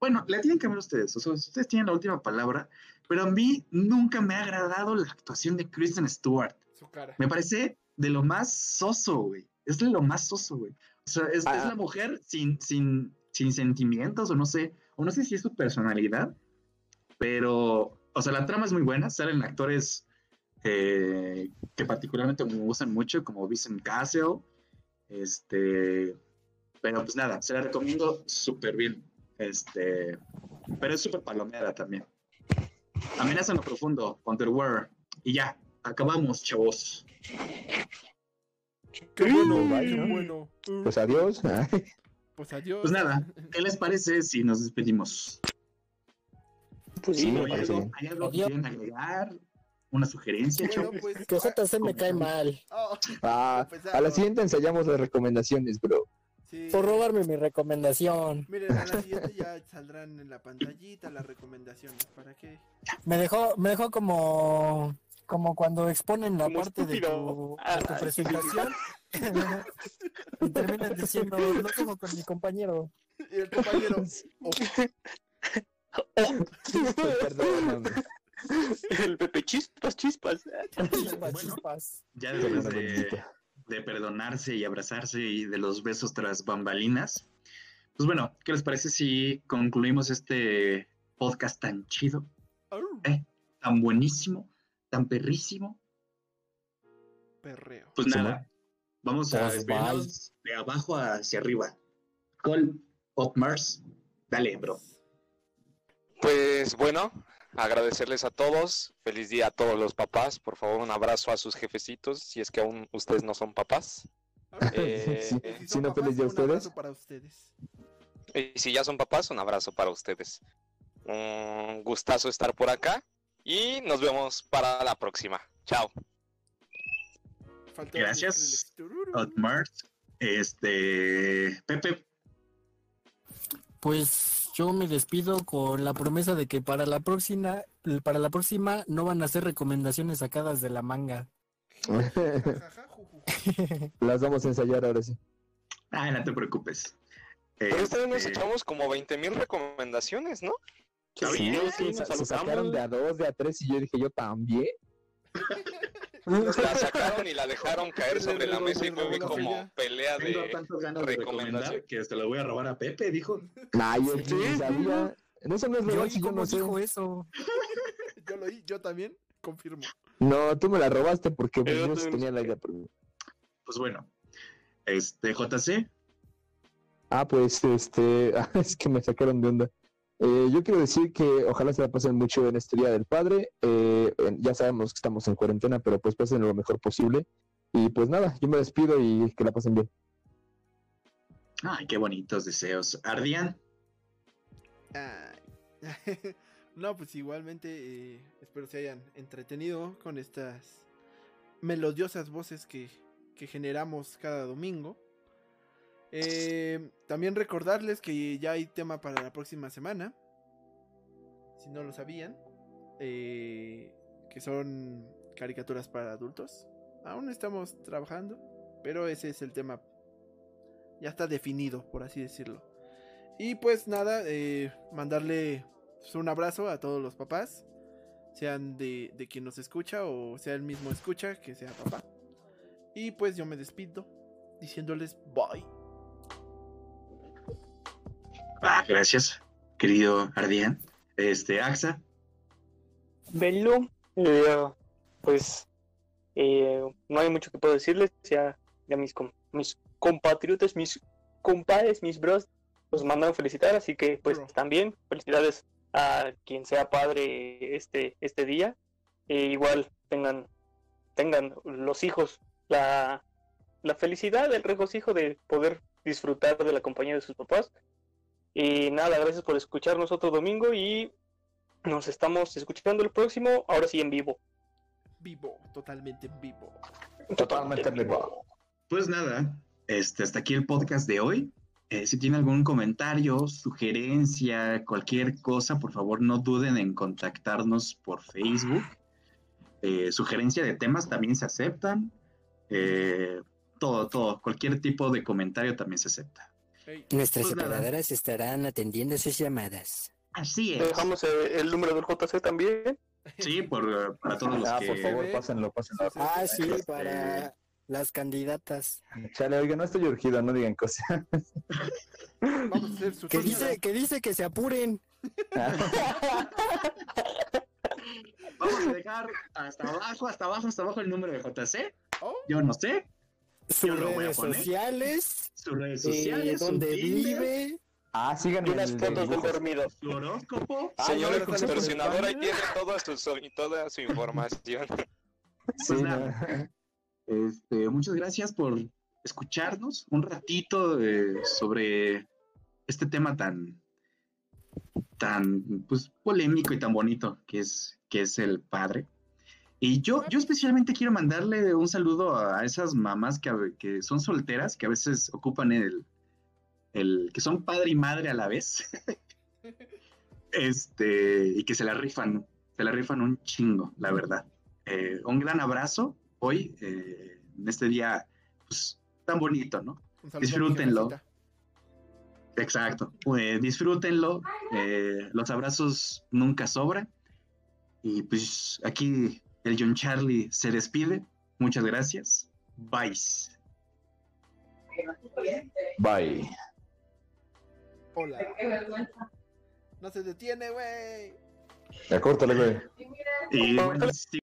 bueno, la tienen que ver ustedes. O sea, ustedes tienen la última palabra, pero a mí nunca me ha agradado la actuación de Kristen Stewart. Su cara. Me parece de lo más soso, güey. Es de lo más soso, güey. O sea, es, es Ah. la mujer sin, sin, sin sentimientos, o no sé, o no sé si es su personalidad, pero, o sea, la trama es muy buena. Salen actores eh, que particularmente me gustan mucho, como Vincent Castle. Este, pero pues nada, se la recomiendo súper bien. Este, pero es súper palomera también. Amenaza en lo profundo, Underwear. Y ya, acabamos, chavos. Qué bueno, ¿no? bueno. Pues adiós. Pues adiós. Pues nada, ¿qué les parece si nos despedimos? Pues Sí, ¿Hay algo, hay algo que quieren agregar? ¿Una sugerencia, Bueno, chavos? pues. Que JC me cae mal. Oh, Ah, pues, a la siguiente ensayamos las recomendaciones, bro. Sí. Por robarme mi recomendación. Miren, a la siguiente ya saldrán en la pantallita las recomendaciones. ¿Para qué? Me dejó, me dejó como, como cuando exponen la Como parte de tu, estúpido. de tu Ah, presentación y terminan diciendo, lo dejo con mi compañero. Y el compañero. oh, Perdóname. el Pepe Chispas, chispas. Chispas, Bueno. chispas. Ya Perdóname, de, perdonarse y abrazarse y de los besos tras bambalinas. Pues bueno, ¿qué les parece si concluimos este podcast tan chido, au, Eh. tan buenísimo, tan perrísimo? Perreo. Pues nada, vamos a Pues despedirnos de abajo hacia arriba. Cole, Hot Mars, dale, bro. Pues bueno, agradecerles a todos. Feliz día a todos los papás. Por favor, un abrazo a sus jefecitos, si es que aún ustedes no son papás. Eh, Sí, si no, papás, feliz día a un abrazo ustedes. para ustedes. Y si ya son papás, un abrazo para ustedes. Un gustazo estar por acá y nos vemos para la próxima. Chao. Faltó Gracias, Mars. Este, Pepe, Pues yo me despido con la promesa de que para la próxima, para la próxima no van a ser recomendaciones sacadas de la manga. Las vamos a ensayar ahora sí. ay, no te preocupes. Pero esta vez nos Este, echamos como 20.000 recomendaciones, ¿no? Sí, bien, sí, nos se sacaron de a dos, de a tres y yo dije yo también. La sacaron y la dejaron caer sobre la mesa y fue como pelea Tengo de... tantas ganas de recomendación. recomendar que hasta lo voy a robar a Pepe, dijo. Nah, yo Sí. sabía. Eso no es si yo no sé. dijo eso. Yo lo oí, yo también confirmo. No, tú me la robaste porque pues, Yo también tenía la idea. Pues bueno, este JC, Ah, pues este, es que me sacaron de onda. Eh, yo quiero decir que ojalá se la pasen mucho en este Día del Padre. Eh, en- ya sabemos que estamos en cuarentena, pero pues pasen lo mejor posible. Y pues nada, yo me despido y que la pasen bien. ay, qué bonitos deseos. Ardian, Ay. no, pues igualmente eh, espero se hayan entretenido con estas melodiosas voces que, que generamos cada domingo. Eh, también recordarles que ya hay tema para la próxima semana. Si no lo sabían. eh, que son caricaturas para adultos. Aún estamos trabajando. Pero ese es el tema. Ya está definido, por así decirlo. Y pues nada, eh, mandarle pues, un abrazo a todos los papás. Sean de, de quien nos escucha o sea el mismo escucha que sea papá. Y pues yo me despido diciéndoles bye. Ah, gracias, querido Ardian. Este, Axa, Velo, eh, pues eh, no hay mucho que puedo decirles. Ya, ya mis, com- mis compatriotas, mis compadres, mis bros, los mandan felicitar. Así que, pues Bro. también felicidades a quien sea padre este, este día. E igual tengan, tengan los hijos la, la felicidad, el regocijo de poder disfrutar de la compañía de sus papás. Y nada, gracias por escucharnos otro domingo y nos estamos escuchando el próximo, ahora sí en vivo. Vivo, totalmente vivo. Totalmente vivo. pues nada, este, hasta aquí el podcast de hoy. Eh, si tienen algún comentario, sugerencia, cualquier cosa, por favor no duden en contactarnos por Facebook. Eh, sugerencia de temas también se aceptan. Eh, todo, todo, cualquier tipo de comentario también se acepta. Nuestras Pues operadoras estarán atendiendo sus llamadas. Así es. Dejamos eh, el número del JC también. Sí, por, eh, para todos los Ah, que... por favor, pásenlo, pásenlo. Ah, sí, Este- para las candidatas. Chale, oiga, no estoy urgido, no digan cosas. Vamos a hacer su Que dice, que dice que se apuren. Vamos a dejar hasta abajo, hasta abajo, hasta abajo el número de JC. Oh, Yo no sé. Sus redes sociales. Sus redes eh, sociales, dónde vive. Ah, sigan Y unas fotos del dormido. su horóscopo. Ah, Señor no, el no, no, extorsionador, no, ahí tiene toda su, toda su información. Sí, Pues nada. Este, muchas gracias por escucharnos un ratito eh, sobre este tema tan, tan pues, polémico y tan bonito que es, que es el padre. Y yo, yo especialmente quiero mandarle un saludo a esas mamás que, que son solteras, que a veces ocupan el, el, que son padre y madre a la vez. este, y que se la rifan, se la rifan un chingo, la verdad. Eh, un gran abrazo hoy, eh, en este día pues, tan bonito, ¿no? Disfrútenlo. Exacto. Eh, disfrútenlo. eh, los abrazos nunca sobran. Y pues aquí el John Charlie se despide. Muchas gracias. Bye. Bye. Hola. No se detiene, güey. Ya córtale, güey. Y bueno, sí,